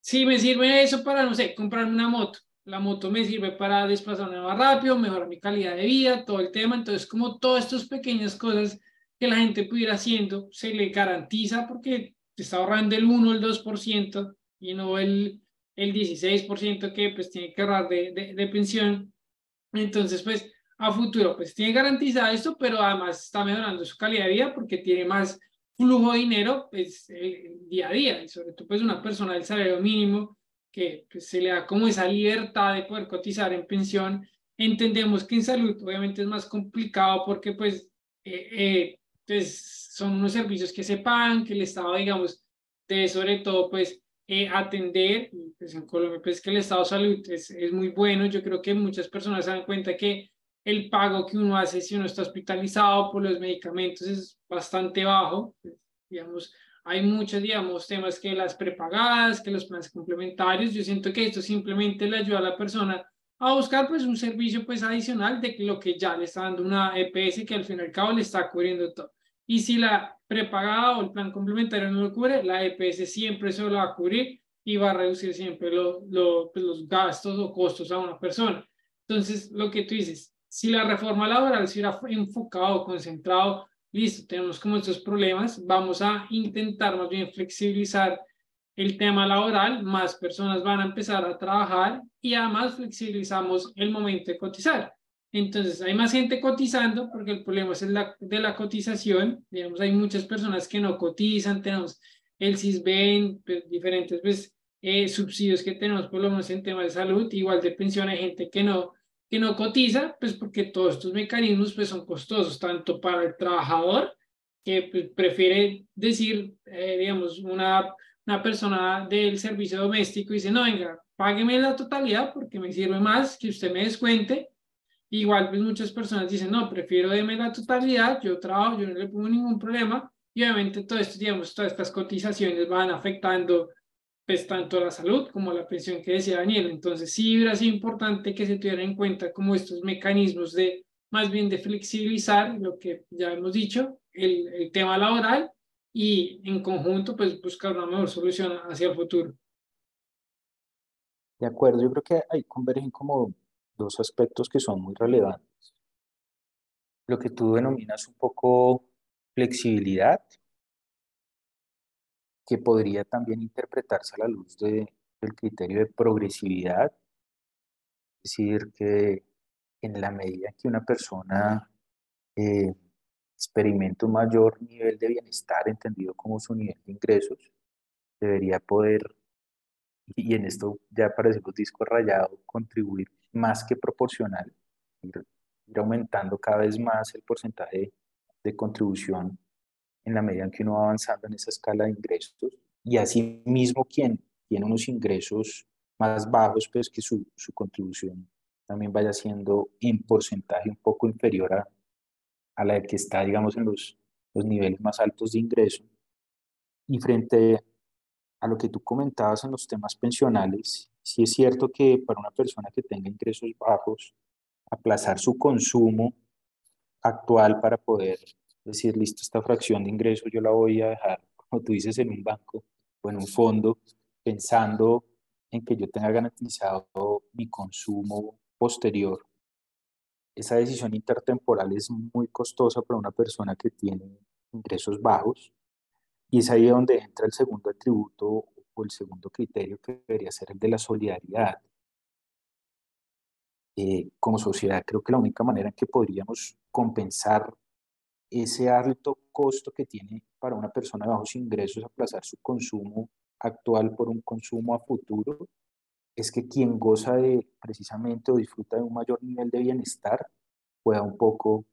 si me sirve eso para, no sé, comprarme una moto, la moto me sirve para desplazarme más rápido, mejorar mi calidad de vida, todo el tema, entonces como todas estas pequeñas cosas que la gente pudiera haciendo se le garantiza porque te está ahorrando el 1 o el 2% y no el, el 16% que pues tiene que ahorrar de, de, de pensión. Entonces, pues a futuro, pues tiene garantizado esto, pero además está mejorando su calidad de vida porque tiene más flujo de dinero pues, día a día, y sobre todo pues una persona del salario mínimo que pues, se le da como esa libertad de poder cotizar en pensión. Entendemos que en salud obviamente es más complicado porque pues, eh, eh, pues son unos servicios que se pagan, que el Estado, digamos, debe sobre todo pues atender, pues en Colombia pues que el Estado de salud es, es muy bueno, yo creo que muchas personas se dan cuenta que el pago que uno hace si uno está hospitalizado por los medicamentos es bastante bajo. Digamos, hay muchos, digamos, temas que las prepagadas, que los planes complementarios. Yo siento que esto simplemente le ayuda a la persona a buscar pues un servicio pues adicional de lo que ya le está dando una EPS que al fin y al cabo le está cubriendo todo. Y si la prepagada o el plan complementario no lo cubre, la EPS siempre se lo va a cubrir y va a reducir siempre lo, lo, pues, los gastos o costos a una persona. Entonces, lo que tú dices, si la reforma laboral se hubiera enfocado, concentrado, listo, tenemos como estos problemas, vamos a intentar más bien flexibilizar el tema laboral, más personas van a empezar a trabajar y además flexibilizamos el momento de cotizar. Entonces, hay más gente cotizando porque el problema es el de la cotización. Digamos, hay muchas personas que no cotizan, tenemos el CISBEN, pues, diferentes pues, eh, subsidios que tenemos, por lo menos en temas de salud, igual de pensión, hay gente que no, que no cotiza, pues porque todos estos mecanismos pues son costosos, tanto para el trabajador, que pues, prefiere decir, eh, digamos, una, una persona del servicio doméstico dice, no, venga, págueme la totalidad porque me sirve más que usted me descuente. Igual, pues muchas personas dicen, no, prefiero deme la totalidad, yo trabajo, yo no le pongo ningún problema. Y obviamente todo esto, digamos, todas estas cotizaciones van afectando pues tanto la salud como la pensión que decía Daniel. Entonces sí hubiera sido importante que se tuviera en cuenta como estos mecanismos de más bien de flexibilizar lo que ya hemos dicho, el, el tema laboral y en conjunto pues buscar una mejor solución hacia el futuro. De acuerdo, yo creo que ahí convergen como dos aspectos que son muy relevantes. Lo que tú denominas un poco flexibilidad que podría también interpretarse a la luz de, del criterio de progresividad, es decir, que en la medida que una persona eh, experimenta un mayor nivel de bienestar, entendido como su nivel de ingresos, debería poder, y en esto ya parecemos disco rayado, contribuir más que proporcional, ir, aumentando cada vez más el porcentaje de contribución en la medida en que uno va avanzando en esa escala de ingresos y así mismo quien tiene unos ingresos más bajos, pues que su, su contribución también vaya siendo en porcentaje un poco inferior a, a la que está, digamos, en los, los niveles más altos de ingreso. Y frente a lo que tú comentabas en los temas pensionales, sí es cierto que para una persona que tenga ingresos bajos, aplazar su consumo actual para poder decir, listo, esta fracción de ingresos yo la voy a dejar, *laughs* como tú dices, en un banco o en un fondo, pensando en que yo tenga garantizado mi consumo posterior. Esa decisión intertemporal es muy costosa para una persona que tiene ingresos bajos y es ahí donde entra el segundo atributo o el segundo criterio que debería ser el de la solidaridad. Eh, como sociedad, creo que la única manera en que podríamos compensar ese alto costo que tiene para una persona de bajos ingresos aplazar su consumo actual por un consumo a futuro, es que quien goza de precisamente o disfruta de un mayor nivel de bienestar pueda un poco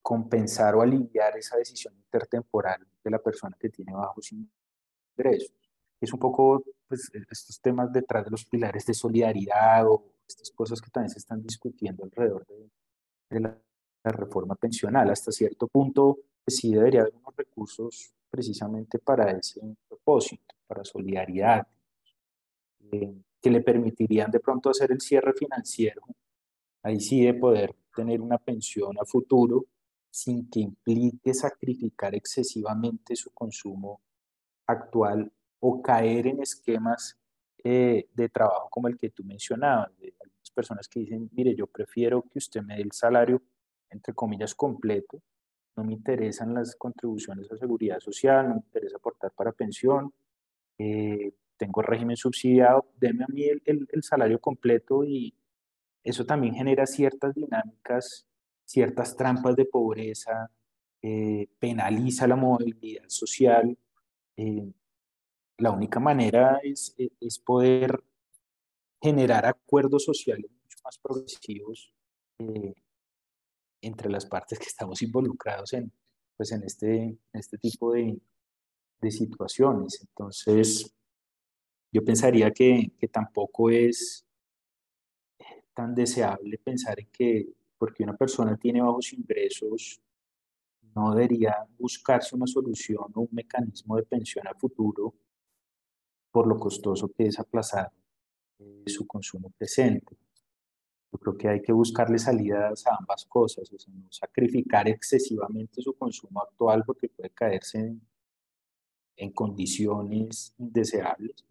compensar o aliviar esa decisión intertemporal de la persona que tiene bajos ingresos. Es un poco pues, estos temas detrás de los pilares de solidaridad o estas cosas que también se están discutiendo alrededor de, de la la reforma pensional. Hasta cierto punto, pues sí debería haber unos recursos precisamente para ese propósito, para solidaridad, eh, que le permitirían de pronto hacer el cierre financiero, ahí sí de poder tener una pensión a futuro sin que implique sacrificar excesivamente su consumo actual o caer en esquemas eh, de trabajo como el que tú mencionabas, de algunas personas que dicen, mire, yo prefiero que usted me dé el salario entre comillas, completo, no me interesan las contribuciones a seguridad social, no me interesa aportar para pensión, eh, tengo régimen subsidiado, deme a mí el, el, salario completo y eso también genera ciertas dinámicas, ciertas trampas de pobreza, eh, penaliza la movilidad social. Eh, la única manera es, es, poder generar acuerdos sociales mucho más progresivos entre las partes que estamos involucrados en, pues en, este, este tipo de, de situaciones. Entonces, yo pensaría que, que, tampoco es tan deseable pensar en que porque una persona tiene bajos ingresos, no debería buscarse una solución o un mecanismo de pensión a futuro por lo costoso que es aplazar eh, su consumo presente. Yo creo que hay que buscarle salidas a ambas cosas, o sea, no sacrificar excesivamente su consumo actual porque puede caerse en, condiciones indeseables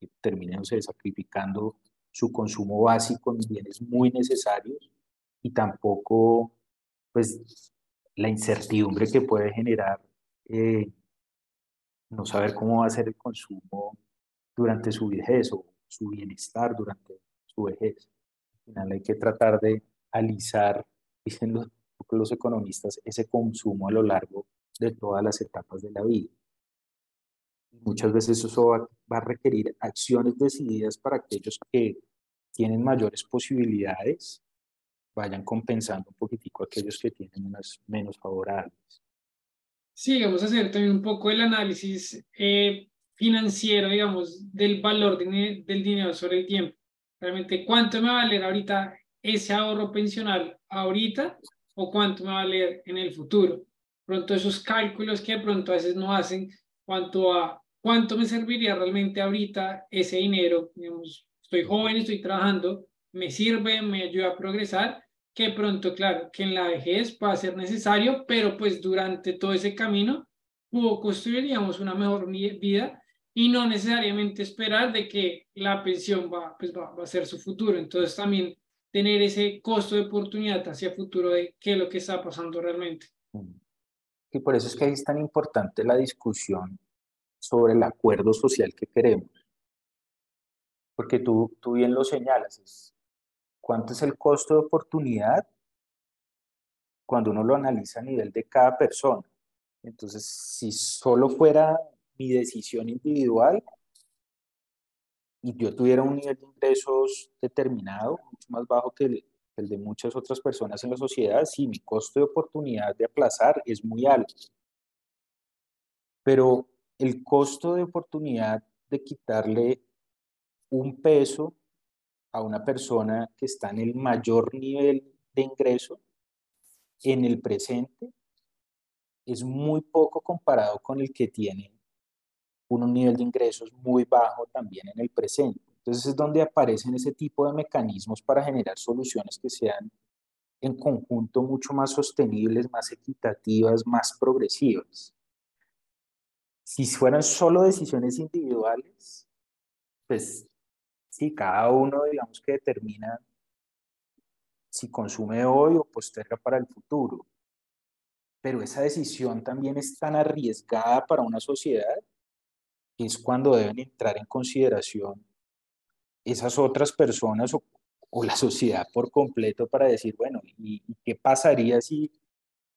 y terminen sacrificando su consumo básico en bienes muy necesarios y tampoco pues la incertidumbre que puede generar eh, no saber cómo va a ser el consumo durante su vejez o su bienestar durante su vejez final hay que tratar de alisar, dicen los, los economistas, ese consumo a lo largo de todas las etapas de la vida. Muchas veces eso va, a requerir acciones decididas para aquellos que tienen mayores posibilidades, vayan compensando un poquitico a aquellos que tienen unas menos favorables. Sí, vamos a hacer también un poco el análisis eh, financiero, digamos, del valor del dinero sobre el tiempo realmente cuánto me va a valer ahorita ese ahorro pensional ahorita o cuánto me va a valer en el futuro. Pronto esos cálculos que de pronto a veces no hacen cuanto a cuánto me serviría realmente ahorita ese dinero, digamos, estoy joven, estoy trabajando, me sirve, me ayuda a progresar, que pronto, claro, que en la vejez va a ser necesario, pero pues durante todo ese camino puedo construir, digamos, una mejor vida y no necesariamente esperar de que la pensión va, pues va, a ser su futuro. Entonces también tener ese costo de oportunidad hacia futuro de qué es lo que está pasando realmente. Y por eso es que ahí es tan importante la discusión sobre el acuerdo social que queremos. Porque tú, tú bien lo señalas, ¿cuánto es el costo de oportunidad cuando uno lo analiza a nivel de cada persona? Entonces, si solo fuera mi decisión individual y yo tuviera un nivel de ingresos determinado, mucho más bajo que el, de muchas otras personas en la sociedad, sí, mi costo de oportunidad de aplazar es muy alto. Pero el costo de oportunidad de quitarle un peso a una persona que está en el mayor nivel de ingreso en el presente es muy poco comparado con el que tiene un nivel de ingresos muy bajo también en el presente. Entonces es donde aparecen ese tipo de mecanismos para generar soluciones que sean en conjunto mucho más sostenibles, más equitativas, más progresivas. Si fueran solo decisiones individuales, pues sí, cada uno digamos que determina si consume hoy o posterga para el futuro. Pero esa decisión también es tan arriesgada para una sociedad es cuando deben entrar en consideración esas otras personas o, la sociedad por completo para decir, bueno, ¿y, qué pasaría si,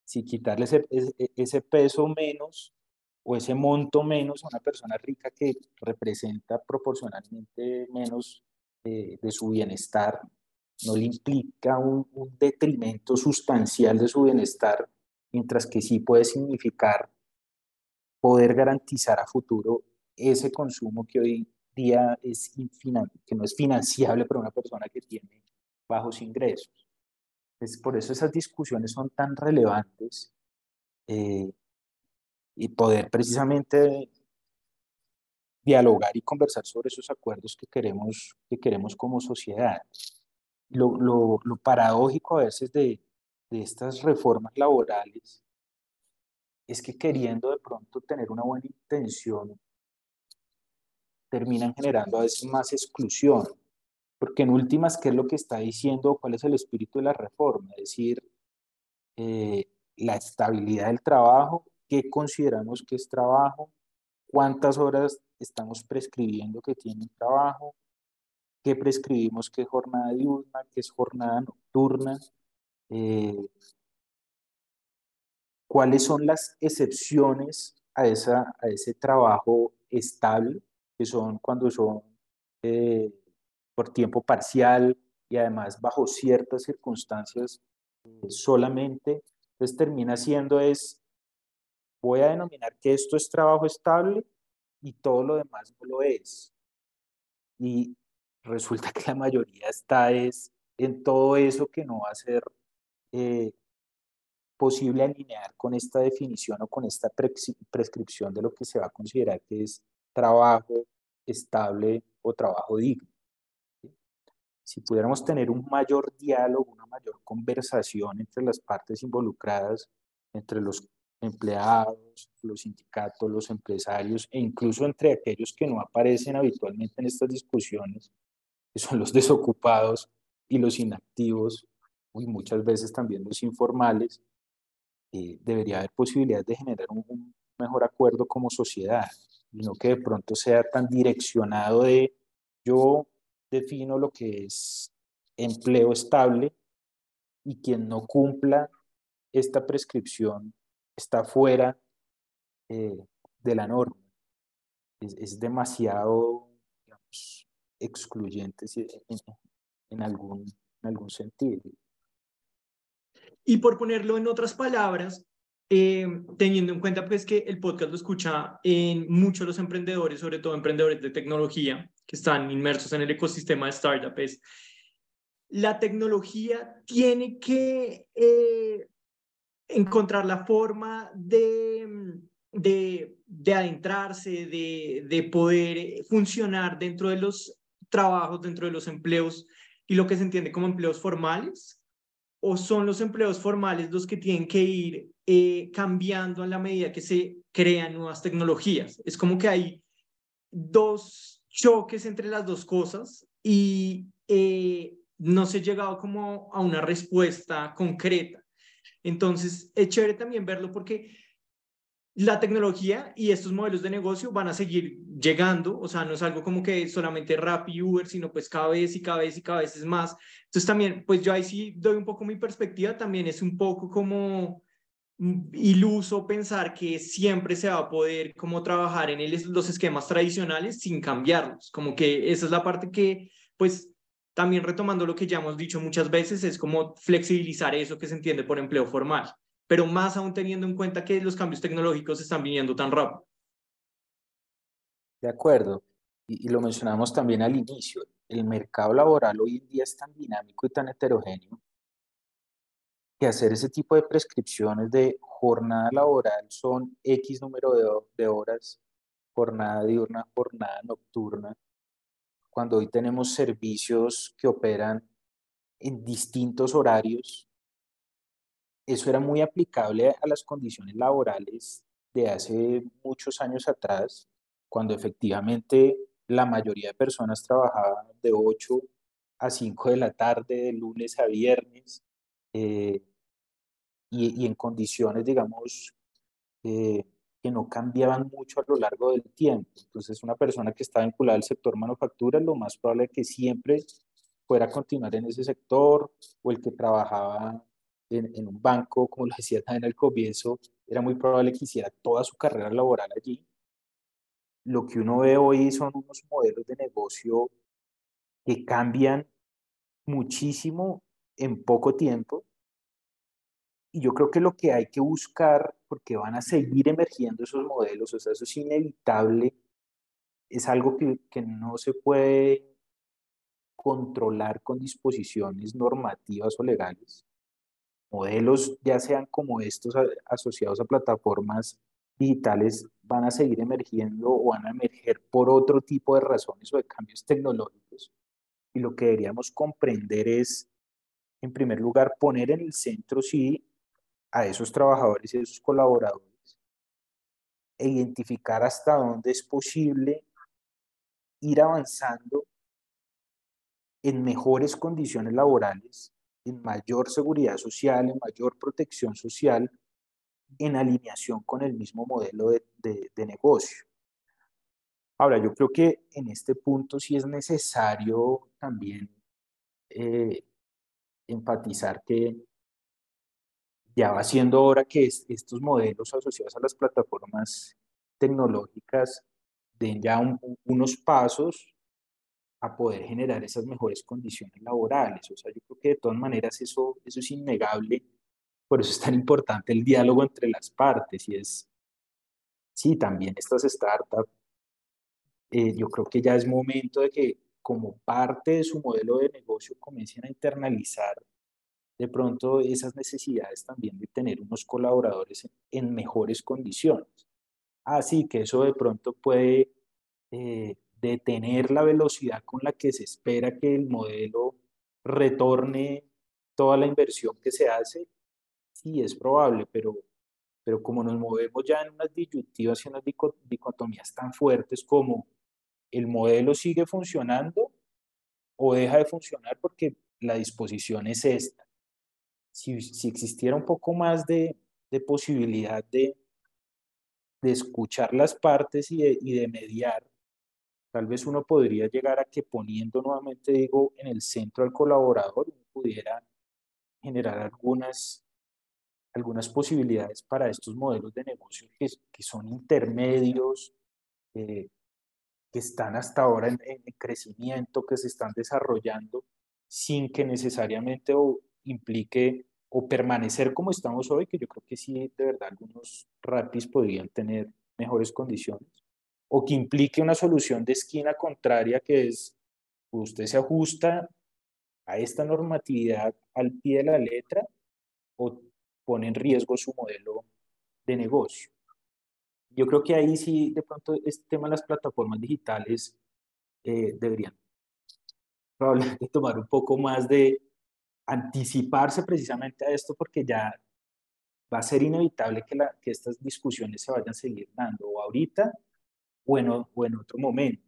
si quitarle ese, ese, peso menos o ese monto menos a una persona rica que representa proporcionalmente menos de su bienestar, no le implica un, un, detrimento sustancial de su bienestar, mientras que sí puede significar poder garantizar a futuro ese consumo que hoy día es que no es financiable para una persona que tiene bajos ingresos. Es por eso esas discusiones son tan relevantes eh, y poder precisamente dialogar y conversar sobre esos acuerdos que queremos, que queremos como sociedad. Lo, lo, lo paradójico a veces de, de estas reformas laborales es que queriendo de pronto tener una buena intención terminan generando a veces más exclusión, porque en últimas, ¿qué es lo que está diciendo? ¿Cuál es el espíritu de la reforma? Es decir, eh, la estabilidad del trabajo, qué consideramos que es trabajo, cuántas horas estamos prescribiendo que tienen trabajo, qué prescribimos que es jornada diurna, qué es jornada nocturna, eh, cuáles son las excepciones a, esa, a ese trabajo estable, que son cuando son eh, por tiempo parcial y además bajo ciertas circunstancias eh, solamente, pues termina siendo es, voy a denominar que esto es trabajo estable y todo lo demás no lo es. Y resulta que la mayoría está es en todo eso que no va a ser eh, posible alinear con esta definición o con esta prescripción de lo que se va a considerar que es trabajo estable o trabajo digno. Si pudiéramos tener un mayor diálogo, una mayor conversación entre las partes involucradas, entre los empleados, los sindicatos, los empresarios e incluso entre aquellos que no aparecen habitualmente en estas discusiones, que son los *laughs* desocupados y los inactivos, y muchas veces también los informales, eh, debería haber posibilidades de generar un, mejor acuerdo como sociedad, y no que de pronto sea tan direccionado de yo defino lo que es empleo estable y quien no cumpla esta prescripción está fuera eh, de la norma. Es, demasiado excluyente en, algún, en algún sentido. Y por ponerlo en otras palabras, eh, teniendo en cuenta pues que el podcast lo escucha en muchos los emprendedores, sobre todo emprendedores de tecnología que están inmersos en el ecosistema de startups, la tecnología tiene que eh, encontrar la forma de, de, de adentrarse, de, de poder funcionar dentro de los trabajos, dentro de los empleos y lo que se entiende como empleos formales, o son los empleos formales los que tienen que ir eh, cambiando a la medida que se crean nuevas tecnologías. Es como que hay dos choques entre las dos cosas y eh, no se ha llegado como a una respuesta concreta. Entonces, es chévere también verlo porque la tecnología y estos modelos de negocio van a seguir llegando, o sea, no es algo como que solamente Rappi y Uber, sino pues cada vez y cada vez y cada vez es más. Entonces también, pues yo ahí sí doy un poco mi perspectiva, también es un poco como iluso pensar que siempre se va a poder como trabajar en los esquemas tradicionales sin cambiarlos, como que esa es la parte que, pues también retomando lo que ya hemos dicho muchas veces, es como flexibilizar eso que se entiende por empleo formal pero más aún teniendo en cuenta que los cambios tecnológicos están viniendo tan rápido. De acuerdo, y, lo mencionamos también al inicio, el mercado laboral hoy en día es tan dinámico y tan heterogéneo que hacer ese tipo de prescripciones de jornada laboral son X número de, de horas, jornada diurna, jornada nocturna, cuando hoy tenemos servicios que operan en distintos horarios eso era muy aplicable a las condiciones laborales de hace muchos años atrás, cuando efectivamente la mayoría de personas trabajaban de 8 a 5 de la tarde, de lunes a viernes, eh, y, en condiciones, digamos, eh, que no cambiaban mucho a lo largo del tiempo. Entonces, una persona que estaba vinculada al sector manufactura, lo más probable es que siempre fuera a continuar en ese sector, o el que trabajaba en, un banco, como lo *laughs* decía también al comienzo, era muy probable que hiciera toda su carrera laboral allí. Lo que uno ve hoy son unos modelos de negocio que cambian muchísimo en poco tiempo. Y yo creo que lo que hay que buscar, porque van a seguir emergiendo esos modelos, o sea, eso es inevitable, es algo que, que no se puede controlar con disposiciones normativas o legales modelos, ya sean como estos asociados a plataformas digitales, van a seguir emergiendo o van a emerger por otro tipo de razones o de cambios tecnológicos. Y lo que deberíamos comprender es, en primer lugar, poner en el centro, sí, a esos trabajadores y a esos colaboradores e identificar hasta dónde es posible ir avanzando en mejores condiciones laborales en mayor seguridad social, en mayor protección social en alineación con el mismo modelo de, de, negocio. Ahora, yo creo que en este punto sí es necesario también eh, enfatizar que ya va siendo hora que estos modelos asociados a las plataformas tecnológicas den ya unos pasos a poder generar esas mejores condiciones laborales. O sea, yo creo que de todas maneras eso, eso es innegable. Por eso es tan importante el diálogo entre las partes y es, sí, también estas startups, eh, yo creo que ya es momento de que como parte de su modelo de negocio comiencen a internalizar de pronto esas necesidades también de tener unos colaboradores en, mejores condiciones. Así que eso de pronto puede eh, detener la velocidad con la que se espera que el modelo retorne toda la inversión que se hace. Sí, es probable, pero, pero como nos movemos ya en unas disyuntivas y unas dicotomías tan fuertes como el modelo sigue funcionando o deja de funcionar porque la disposición es esta. Si, existiera un poco más de, posibilidad de, de, escuchar las partes y de, mediar, tal vez uno podría llegar a que poniendo nuevamente, digo, en el centro al colaborador, uno pudiera generar algunas, algunas posibilidades para estos modelos de negocio que, que son intermedios, eh, que están hasta ahora en, en, crecimiento, que se están desarrollando sin que necesariamente implique o permanecer como estamos hoy, que yo creo que sí, de verdad, algunos rapis podrían tener mejores condiciones, o que implique una solución de esquina contraria, que es, usted se ajusta a esta normatividad al pie de la letra o pone en riesgo su modelo de negocio. Yo creo que ahí sí, de pronto, este tema de las plataformas digitales eh, deberían probablemente *laughs* tomar un poco más de, anticiparse precisamente a esto porque ya va a ser inevitable que, la, que estas discusiones se vayan a seguir dando o ahorita o en, o en otro momento.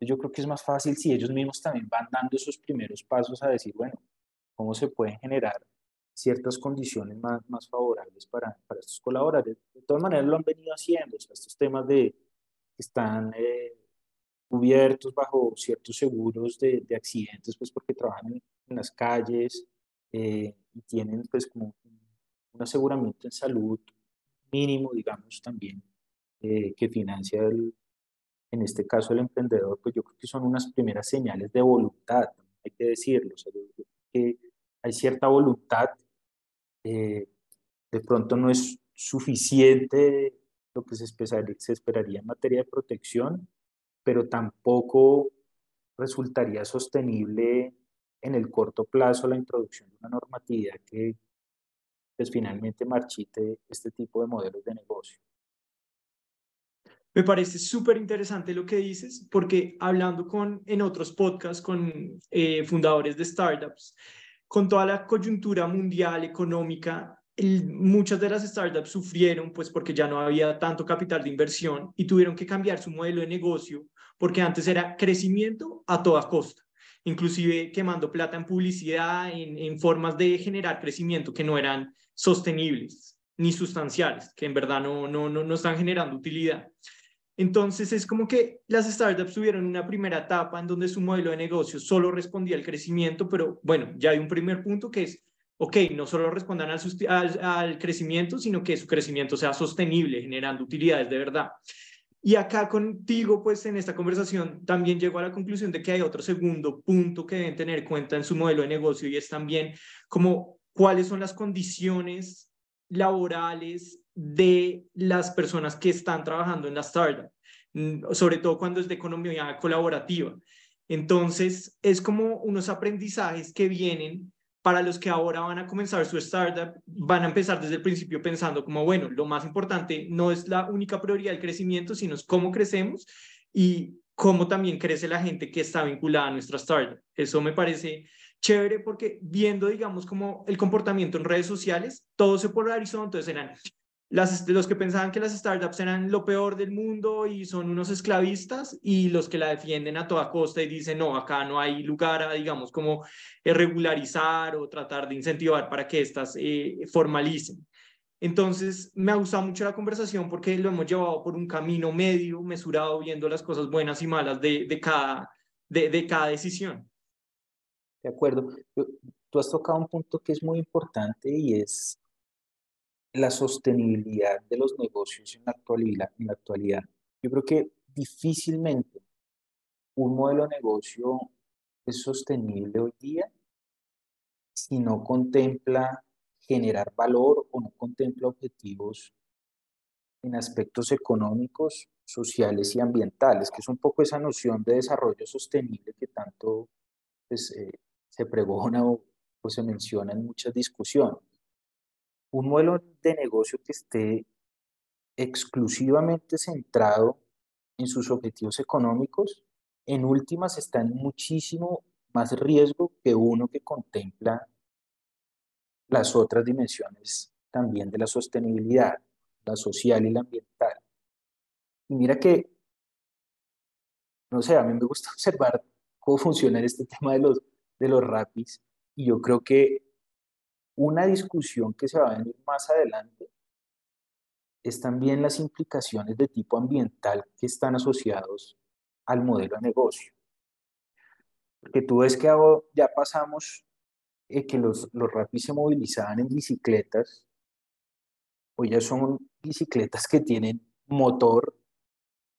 Yo creo que es más fácil si ellos mismos también van dando esos primeros pasos a decir, bueno, cómo se pueden generar ciertas condiciones más, más favorables para, para estos colaboradores. De todas maneras lo han venido haciendo, estos temas de están eh, cubiertos bajo ciertos seguros de, de, accidentes, pues porque trabajan en, las calles eh, y tienen pues como un aseguramiento en salud mínimo, digamos, también, eh, que financia el, en este caso el emprendedor, pues yo creo que son unas primeras señales de voluntad, hay que decirlo, que hay cierta voluntad, eh, de pronto no es suficiente lo que se esperaría en materia de protección, pero tampoco resultaría sostenible en el corto plazo la introducción de una normatividad que pues, finalmente marchite este tipo de modelos de negocio. Me parece súper interesante lo que dices, porque hablando con, en otros podcasts con eh, fundadores de startups, con toda la coyuntura mundial económica, muchas de las startups sufrieron pues porque ya no había tanto capital de inversión y tuvieron que cambiar su modelo de negocio porque antes era crecimiento a toda costa, inclusive quemando plata en publicidad, en, formas de generar crecimiento que no eran sostenibles ni sustanciales, que en verdad no, no, no, no están generando utilidad. Entonces es como que las startups tuvieron una primera etapa en donde su modelo de negocio solo respondía al crecimiento, pero bueno, ya hay un primer punto que es ok, no solo respondan al, crecimiento, sino que su crecimiento sea sostenible, generando utilidades de verdad. Y acá contigo, pues en esta conversación también llegó a la conclusión de que hay otro segundo punto que deben tener en cuenta en su modelo de negocio y es también como cuáles son las condiciones laborales de las personas que están trabajando en la startup, mm, sobre todo cuando es de economía colaborativa. Entonces, es como unos aprendizajes que vienen para los que ahora van a comenzar su startup, van a empezar desde el principio pensando como, bueno, lo más importante no es la única prioridad del crecimiento, sino cómo crecemos y cómo también crece la gente que está vinculada a nuestra startup. Eso me parece chévere porque viendo, digamos, como el comportamiento en redes sociales, todo se polarizó, entonces eran los que pensaban que las startups eran lo peor del mundo y son unos esclavistas y los que la defienden a toda costa y dicen, no, acá no hay lugar a, digamos, como regularizar o tratar de incentivar para que éstas eh, formalicen. Entonces, me ha gustado mucho la conversación porque lo hemos llevado por un camino medio, mesurado, viendo las cosas buenas y malas de, de, cada, de, de cada decisión. De acuerdo. tú has tocado un punto que es muy importante y es la sostenibilidad de los negocios en la actualidad. En la actualidad. Yo creo que difícilmente un modelo de negocio es sostenible hoy día si no contempla generar valor o no contempla objetivos en aspectos económicos, sociales y ambientales, que es un poco esa noción de desarrollo sostenible que tanto pues, eh, se pregona o, o se menciona en muchas discusiones. Un modelo de negocio que esté exclusivamente centrado en sus objetivos económicos, en últimas está en muchísimo más riesgo que uno que contempla las otras dimensiones también de la sostenibilidad, la social y la ambiental. Y mira que, no sé, a mí me gusta *laughs* observar cómo funciona este *laughs* tema de los, de los rapis y yo creo que una discusión que se va a venir más adelante es también las implicaciones de tipo ambiental que están asociados al modelo de negocio. Porque tú ves que ya pasamos eh, que los, los rapis se movilizaban en bicicletas, o ya son bicicletas que tienen motor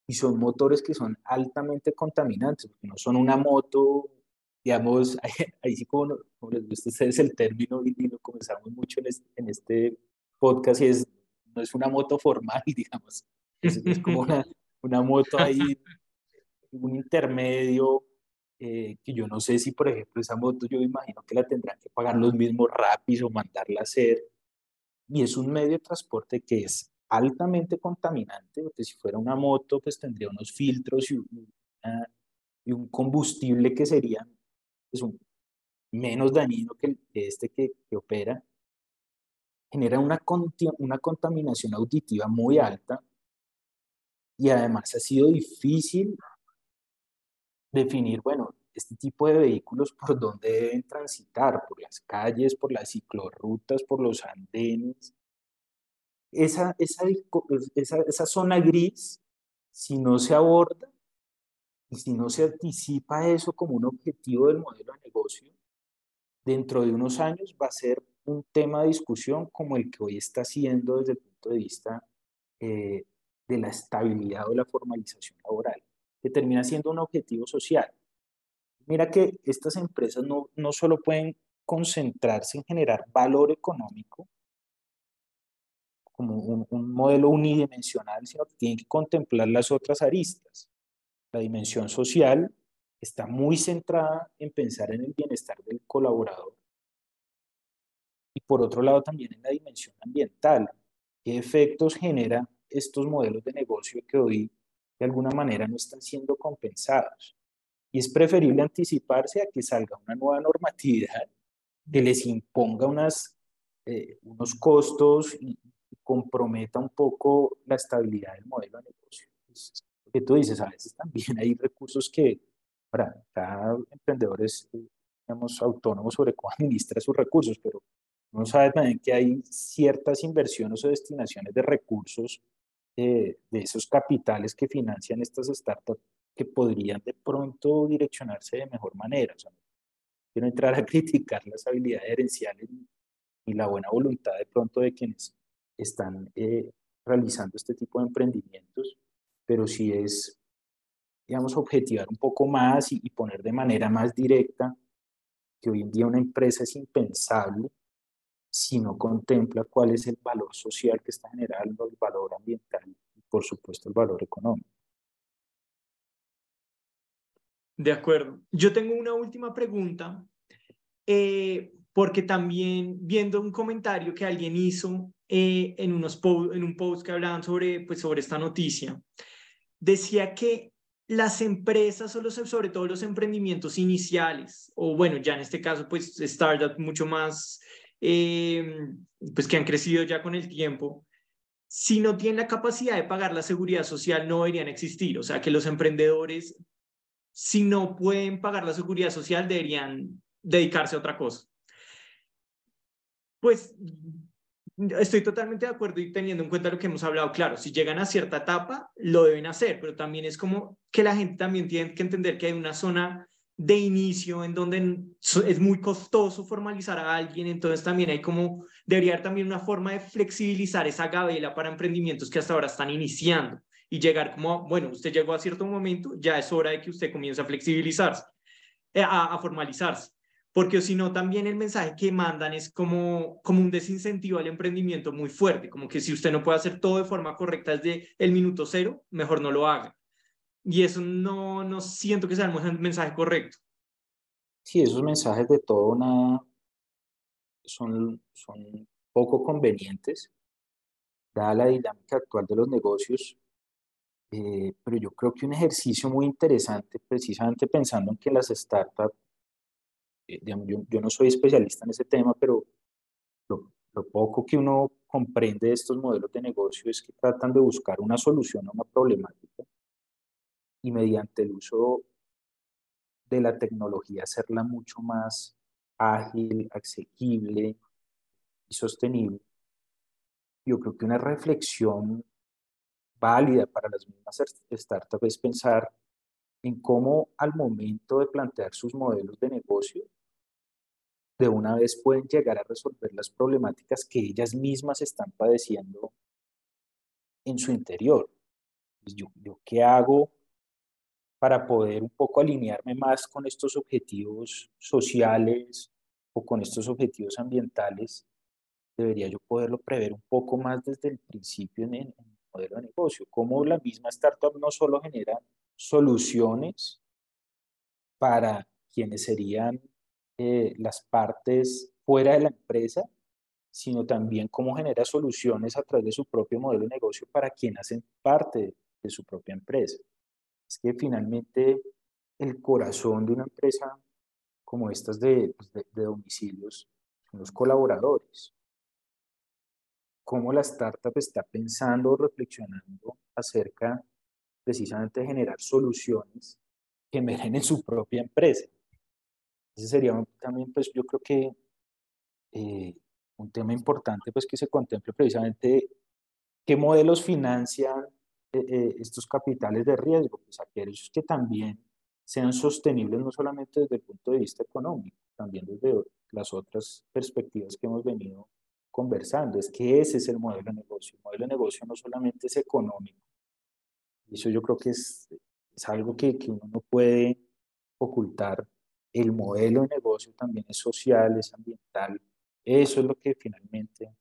y son motores que son altamente contaminantes, no son una moto, digamos, *laughs* ahí, sí como, les gusta a ustedes el término y, lo comenzamos mucho en este, en este podcast y es, no es una moto formal, *laughs* digamos, es, es como una, *laughs* una moto ahí, un intermedio, eh, que yo no sé si, por ejemplo, esa moto yo imagino que la tendrán que pagar los mismos rapis o mandarla a hacer. Y es un medio de transporte que es altamente contaminante, porque si fuera una moto, pues tendría unos filtros y, y un combustible que sería pues, un, menos dañino que este que, que opera. Genera una, una contaminación auditiva muy alta y además ha sido difícil definir, bueno, este tipo de vehículos *laughs* por dónde deben transitar, por las calles, por las ciclorrutas, por los andenes. Esa, esa, esa, esa zona gris, si no se aborda y si no se anticipa eso como un objetivo del modelo de negocio, dentro de unos años va a ser un tema de discusión como el que hoy está siendo desde el punto de vista eh, de la estabilidad o la formalización laboral que termina siendo un objetivo social. Mira que estas empresas no, no solo pueden concentrarse en generar valor económico como un, un modelo unidimensional, sino que tienen que contemplar las otras aristas. La dimensión social está muy centrada en pensar en el bienestar del colaborador. Y por otro lado también en la dimensión ambiental. ¿Qué efectos genera estos modelos de negocio que hoy de alguna manera no están siendo compensados. Y es preferible anticiparse a que salga una nueva normatividad que les imponga eh, unos costos y comprometa un poco la estabilidad del modelo de negocio. Que tú dices, a veces también *laughs* hay recursos que para cada emprendedor es, digamos, autónomo sobre cómo *laughs* administra sus recursos, pero uno sabe también que hay ciertas inversiones o destinaciones de recursos de esos capitales que financian estas startups que podrían de pronto direccionarse de mejor manera. O sea, quiero entrar a *laughs* criticar las habilidades herenciales y la buena voluntad de pronto de quienes están eh, realizando este tipo de emprendimientos, pero sí es, digamos, objetivar un poco más y, y poner de manera más directa que hoy en día una empresa es impensable si no contempla cuál es el valor social que está generando, el valor ambiental y por supuesto el valor económico. De acuerdo. Yo tengo una última pregunta, eh, porque también viendo un comentario que alguien hizo eh, en, unos en un post que hablaban sobre, pues, sobre esta noticia, decía que las empresas o los, sobre todo los emprendimientos iniciales, o bueno, ya en este caso, pues startups mucho más Em, pues que han crecido ya con el tiempo, si no tienen la capacidad de pagar la seguridad social, no deberían existir. O sea, que los emprendedores, si no pueden pagar la seguridad social, deberían dedicarse a otra cosa. Pues estoy totalmente de acuerdo y teniendo en cuenta lo que hemos hablado, claro, si llegan a cierta etapa, lo deben hacer, pero también es como que la gente también tiene que entender que hay una zona de inicio en donde es muy costoso formalizar a alguien, entonces también hay como, debería haber también una forma de flexibilizar esa gabela para emprendimientos que hasta ahora están iniciando y llegar como, bueno, usted llegó a cierto momento, ya es hora de que usted comience a flexibilizarse, eh, a formalizarse porque si no, también el mensaje que mandan es como, como un desincentivo al emprendimiento muy fuerte, como que si usted no puede hacer todo de forma correcta desde el minuto cero, mejor no lo haga. Y eso no, no siento que sea el mensaje correcto. Sí, esos mensajes de todo una son, son poco convenientes, dada la dinámica actual de los negocios, eh, pero yo creo que un ejercicio muy interesante, precisamente pensando en que las startups eh, yo, no soy especialista en ese tema, pero lo, poco que uno comprende de estos modelos de negocio es que tratan de buscar una solución a una problemática y mediante el uso de la tecnología hacerla mucho más ágil, asequible y sostenible. Yo creo que una reflexión válida para las mismas startups es pensar en cómo al momento de plantear sus modelos de negocio, de una vez pueden llegar a resolver las problemáticas que ellas mismas están padeciendo en su interior. Pues, yo, yo qué hago para poder un poco alinearme más con estos objetivos sociales o con estos objetivos ambientales, debería yo poderlo prever un poco más desde el principio en, el modelo de negocio. Cómo la misma startup no solo genera soluciones para quienes serían eh, las partes fuera de la empresa, sino también cómo genera soluciones a través de su propio modelo de negocio para quienes hacen parte de su propia empresa. Es que finalmente el corazón de una empresa como estas de, pues, de, domicilios son los colaboradores. Cómo la startup está pensando o reflexionando acerca precisamente generar soluciones que emergen en su propia empresa. Ese sería también, pues yo creo que eh, un tema importante, pues que se contemple precisamente qué modelos financian eh, eh, estos capitales de riesgo, pues aquellos que también sean sostenibles no solamente desde el punto de vista económico, también desde las otras perspectivas que hemos venido conversando. Es que ese es el modelo de negocio. El modelo de negocio no solamente es económico, eso yo creo que es, es algo que, que, uno no puede ocultar. El modelo de negocio también es social, es ambiental. Eso es lo que finalmente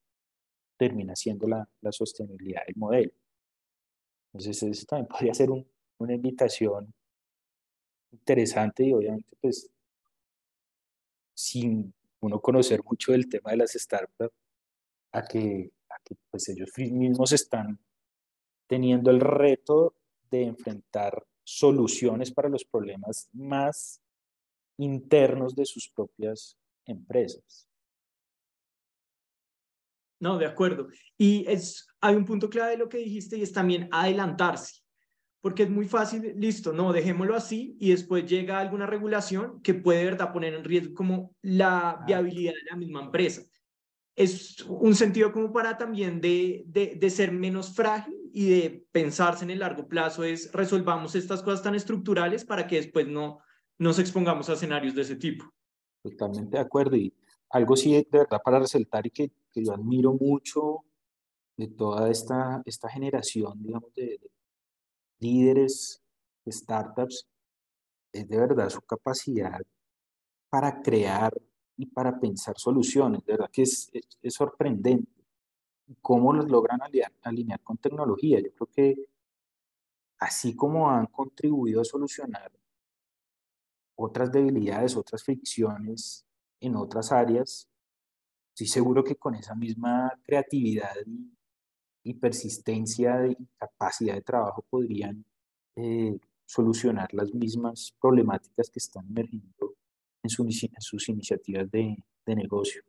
termina siendo la, la sostenibilidad del modelo. Entonces, eso también *laughs* podría ser un, una invitación interesante y obviamente, pues, sin uno conocer mucho del tema de las startups, a que, a que pues ellos mismos están teniendo el reto de enfrentar soluciones para los problemas más internos de sus propias empresas. No, de acuerdo. Y es, hay un punto clave de lo que dijiste y es también adelantarse, porque es muy fácil, listo, no, dejémoslo así y después llega alguna regulación que puede, verdad, poner en riesgo como la viabilidad de la misma empresa. Es un sentido como para también de, de, de ser menos frágil y de pensarse en el largo plazo es resolvamos estas cosas tan estructurales para que después no nos expongamos a escenarios de ese tipo. Totalmente de acuerdo. Y algo sí de verdad para resaltar y que, que yo admiro mucho de toda esta, esta generación, digamos, de, líderes de startups, es de verdad su capacidad para crear y para pensar soluciones. De verdad que es, es sorprendente cómo los logran alinear, alinear con tecnología. Yo creo que así como han contribuido a solucionar otras debilidades, otras fricciones en otras áreas, estoy seguro que con esa misma creatividad y, persistencia y capacidad de trabajo podrían eh, solucionar las mismas problemáticas que están emergiendo en, sus iniciativas de negocio.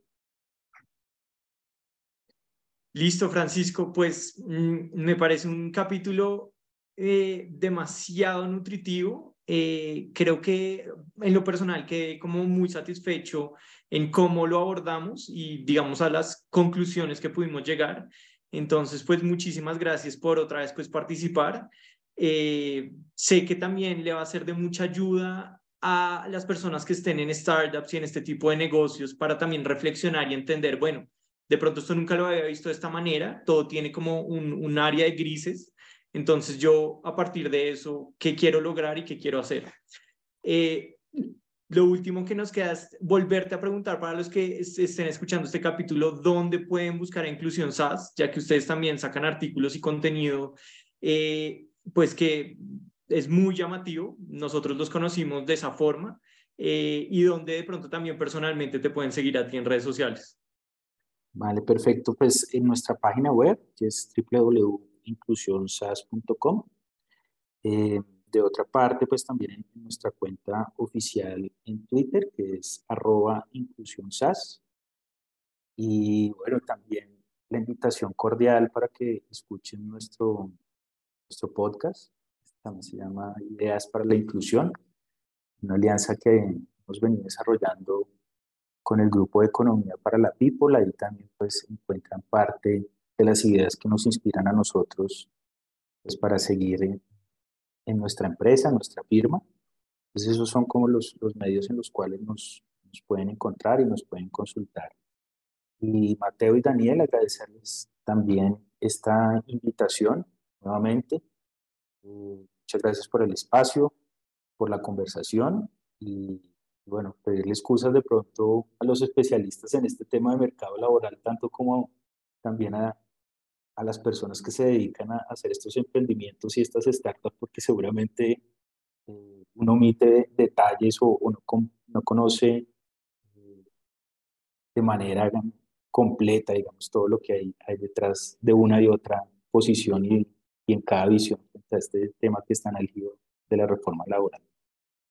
Listo, Francisco, pues mm, me parece un capítulo eh, demasiado nutritivo eh, creo que en lo personal quedé como muy satisfecho en cómo lo abordamos y digamos a las conclusiones que pudimos llegar. Entonces, pues muchísimas gracias por otra vez pues participar. Eh, sé que también le va a ser de mucha ayuda a las personas que estén en startups y en este tipo de negocios para también reflexionar y entender, bueno, de pronto esto nunca lo había visto de esta manera, todo tiene como un, área de grises, entonces yo a partir de eso, ¿qué quiero lograr y qué quiero hacer? Eh, lo último que nos queda es volverte a preguntar para los que estén escuchando este capítulo, ¿dónde pueden buscar Inclusión SAS? Ya que ustedes también sacan artículos y contenido, eh, pues que es muy llamativo. Nosotros los conocimos de esa forma eh, y donde de pronto también personalmente te pueden seguir a ti en redes sociales. Vale, perfecto. Pues en nuestra página web, que es www.inclusionsas.com, eh, de otra parte, pues también en nuestra cuenta oficial en Twitter, que es arroba inclusionsas. Y bueno, también la invitación cordial para que escuchen nuestro, nuestro podcast. También se llama Ideas para la Inclusión, una alianza que hemos venido desarrollando con el grupo de Economía para la People. Ahí también pues encuentran parte de las ideas que nos inspiran a nosotros pues, para seguir en nuestra empresa, en nuestra firma. Entonces esos son como los, los medios en los cuales nos, nos, pueden encontrar y nos pueden consultar. Y Mateo y Daniel, agradecerles también esta invitación nuevamente. Eh, muchas gracias por el espacio, por la conversación y bueno, pedirle excusas de pronto a los especialistas en este tema de mercado laboral, tanto como también a, a las personas que se dedican a hacer estos emprendimientos y estas startups porque seguramente eh, uno omite detalles o, no, no, conoce eh, de manera completa, digamos, todo lo que hay, detrás de una y otra posición y, en cada visión frente a este tema que está en el giro de la reforma laboral.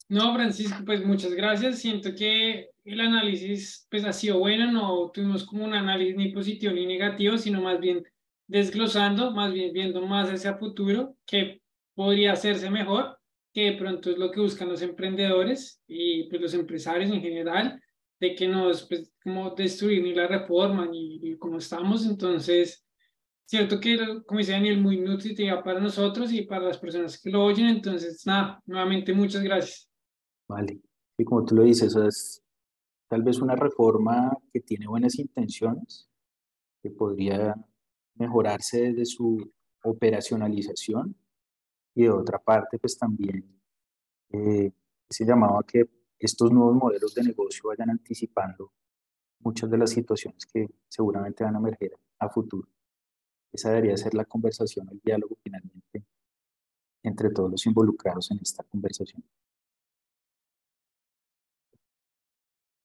No, Francisco, pues muchas gracias. Siento que el análisis pues ha sido bueno, no tuvimos como un análisis ni positivo ni negativo, sino más bien desglosando, más bien viendo más hacia futuro, que podría hacerse mejor, que de pronto es lo que buscan los emprendedores y pues los empresarios en general, de que no es pues, como destruir ni la reforma ni, como estamos. Entonces, cierto que, como dice Daniel, muy nutritiva para nosotros y para las personas que lo oyen. Entonces, nada, nuevamente muchas gracias. Vale. Y como tú lo dices, es tal vez una reforma que tiene buenas intenciones, que podría mejorarse desde su operacionalización y de otra parte, pues también eh, se llamaba que estos nuevos modelos de negocio vayan anticipando muchas de las situaciones que seguramente van a emerger a futuro. Esa debería ser la conversación, el diálogo finalmente entre todos los involucrados en esta conversación.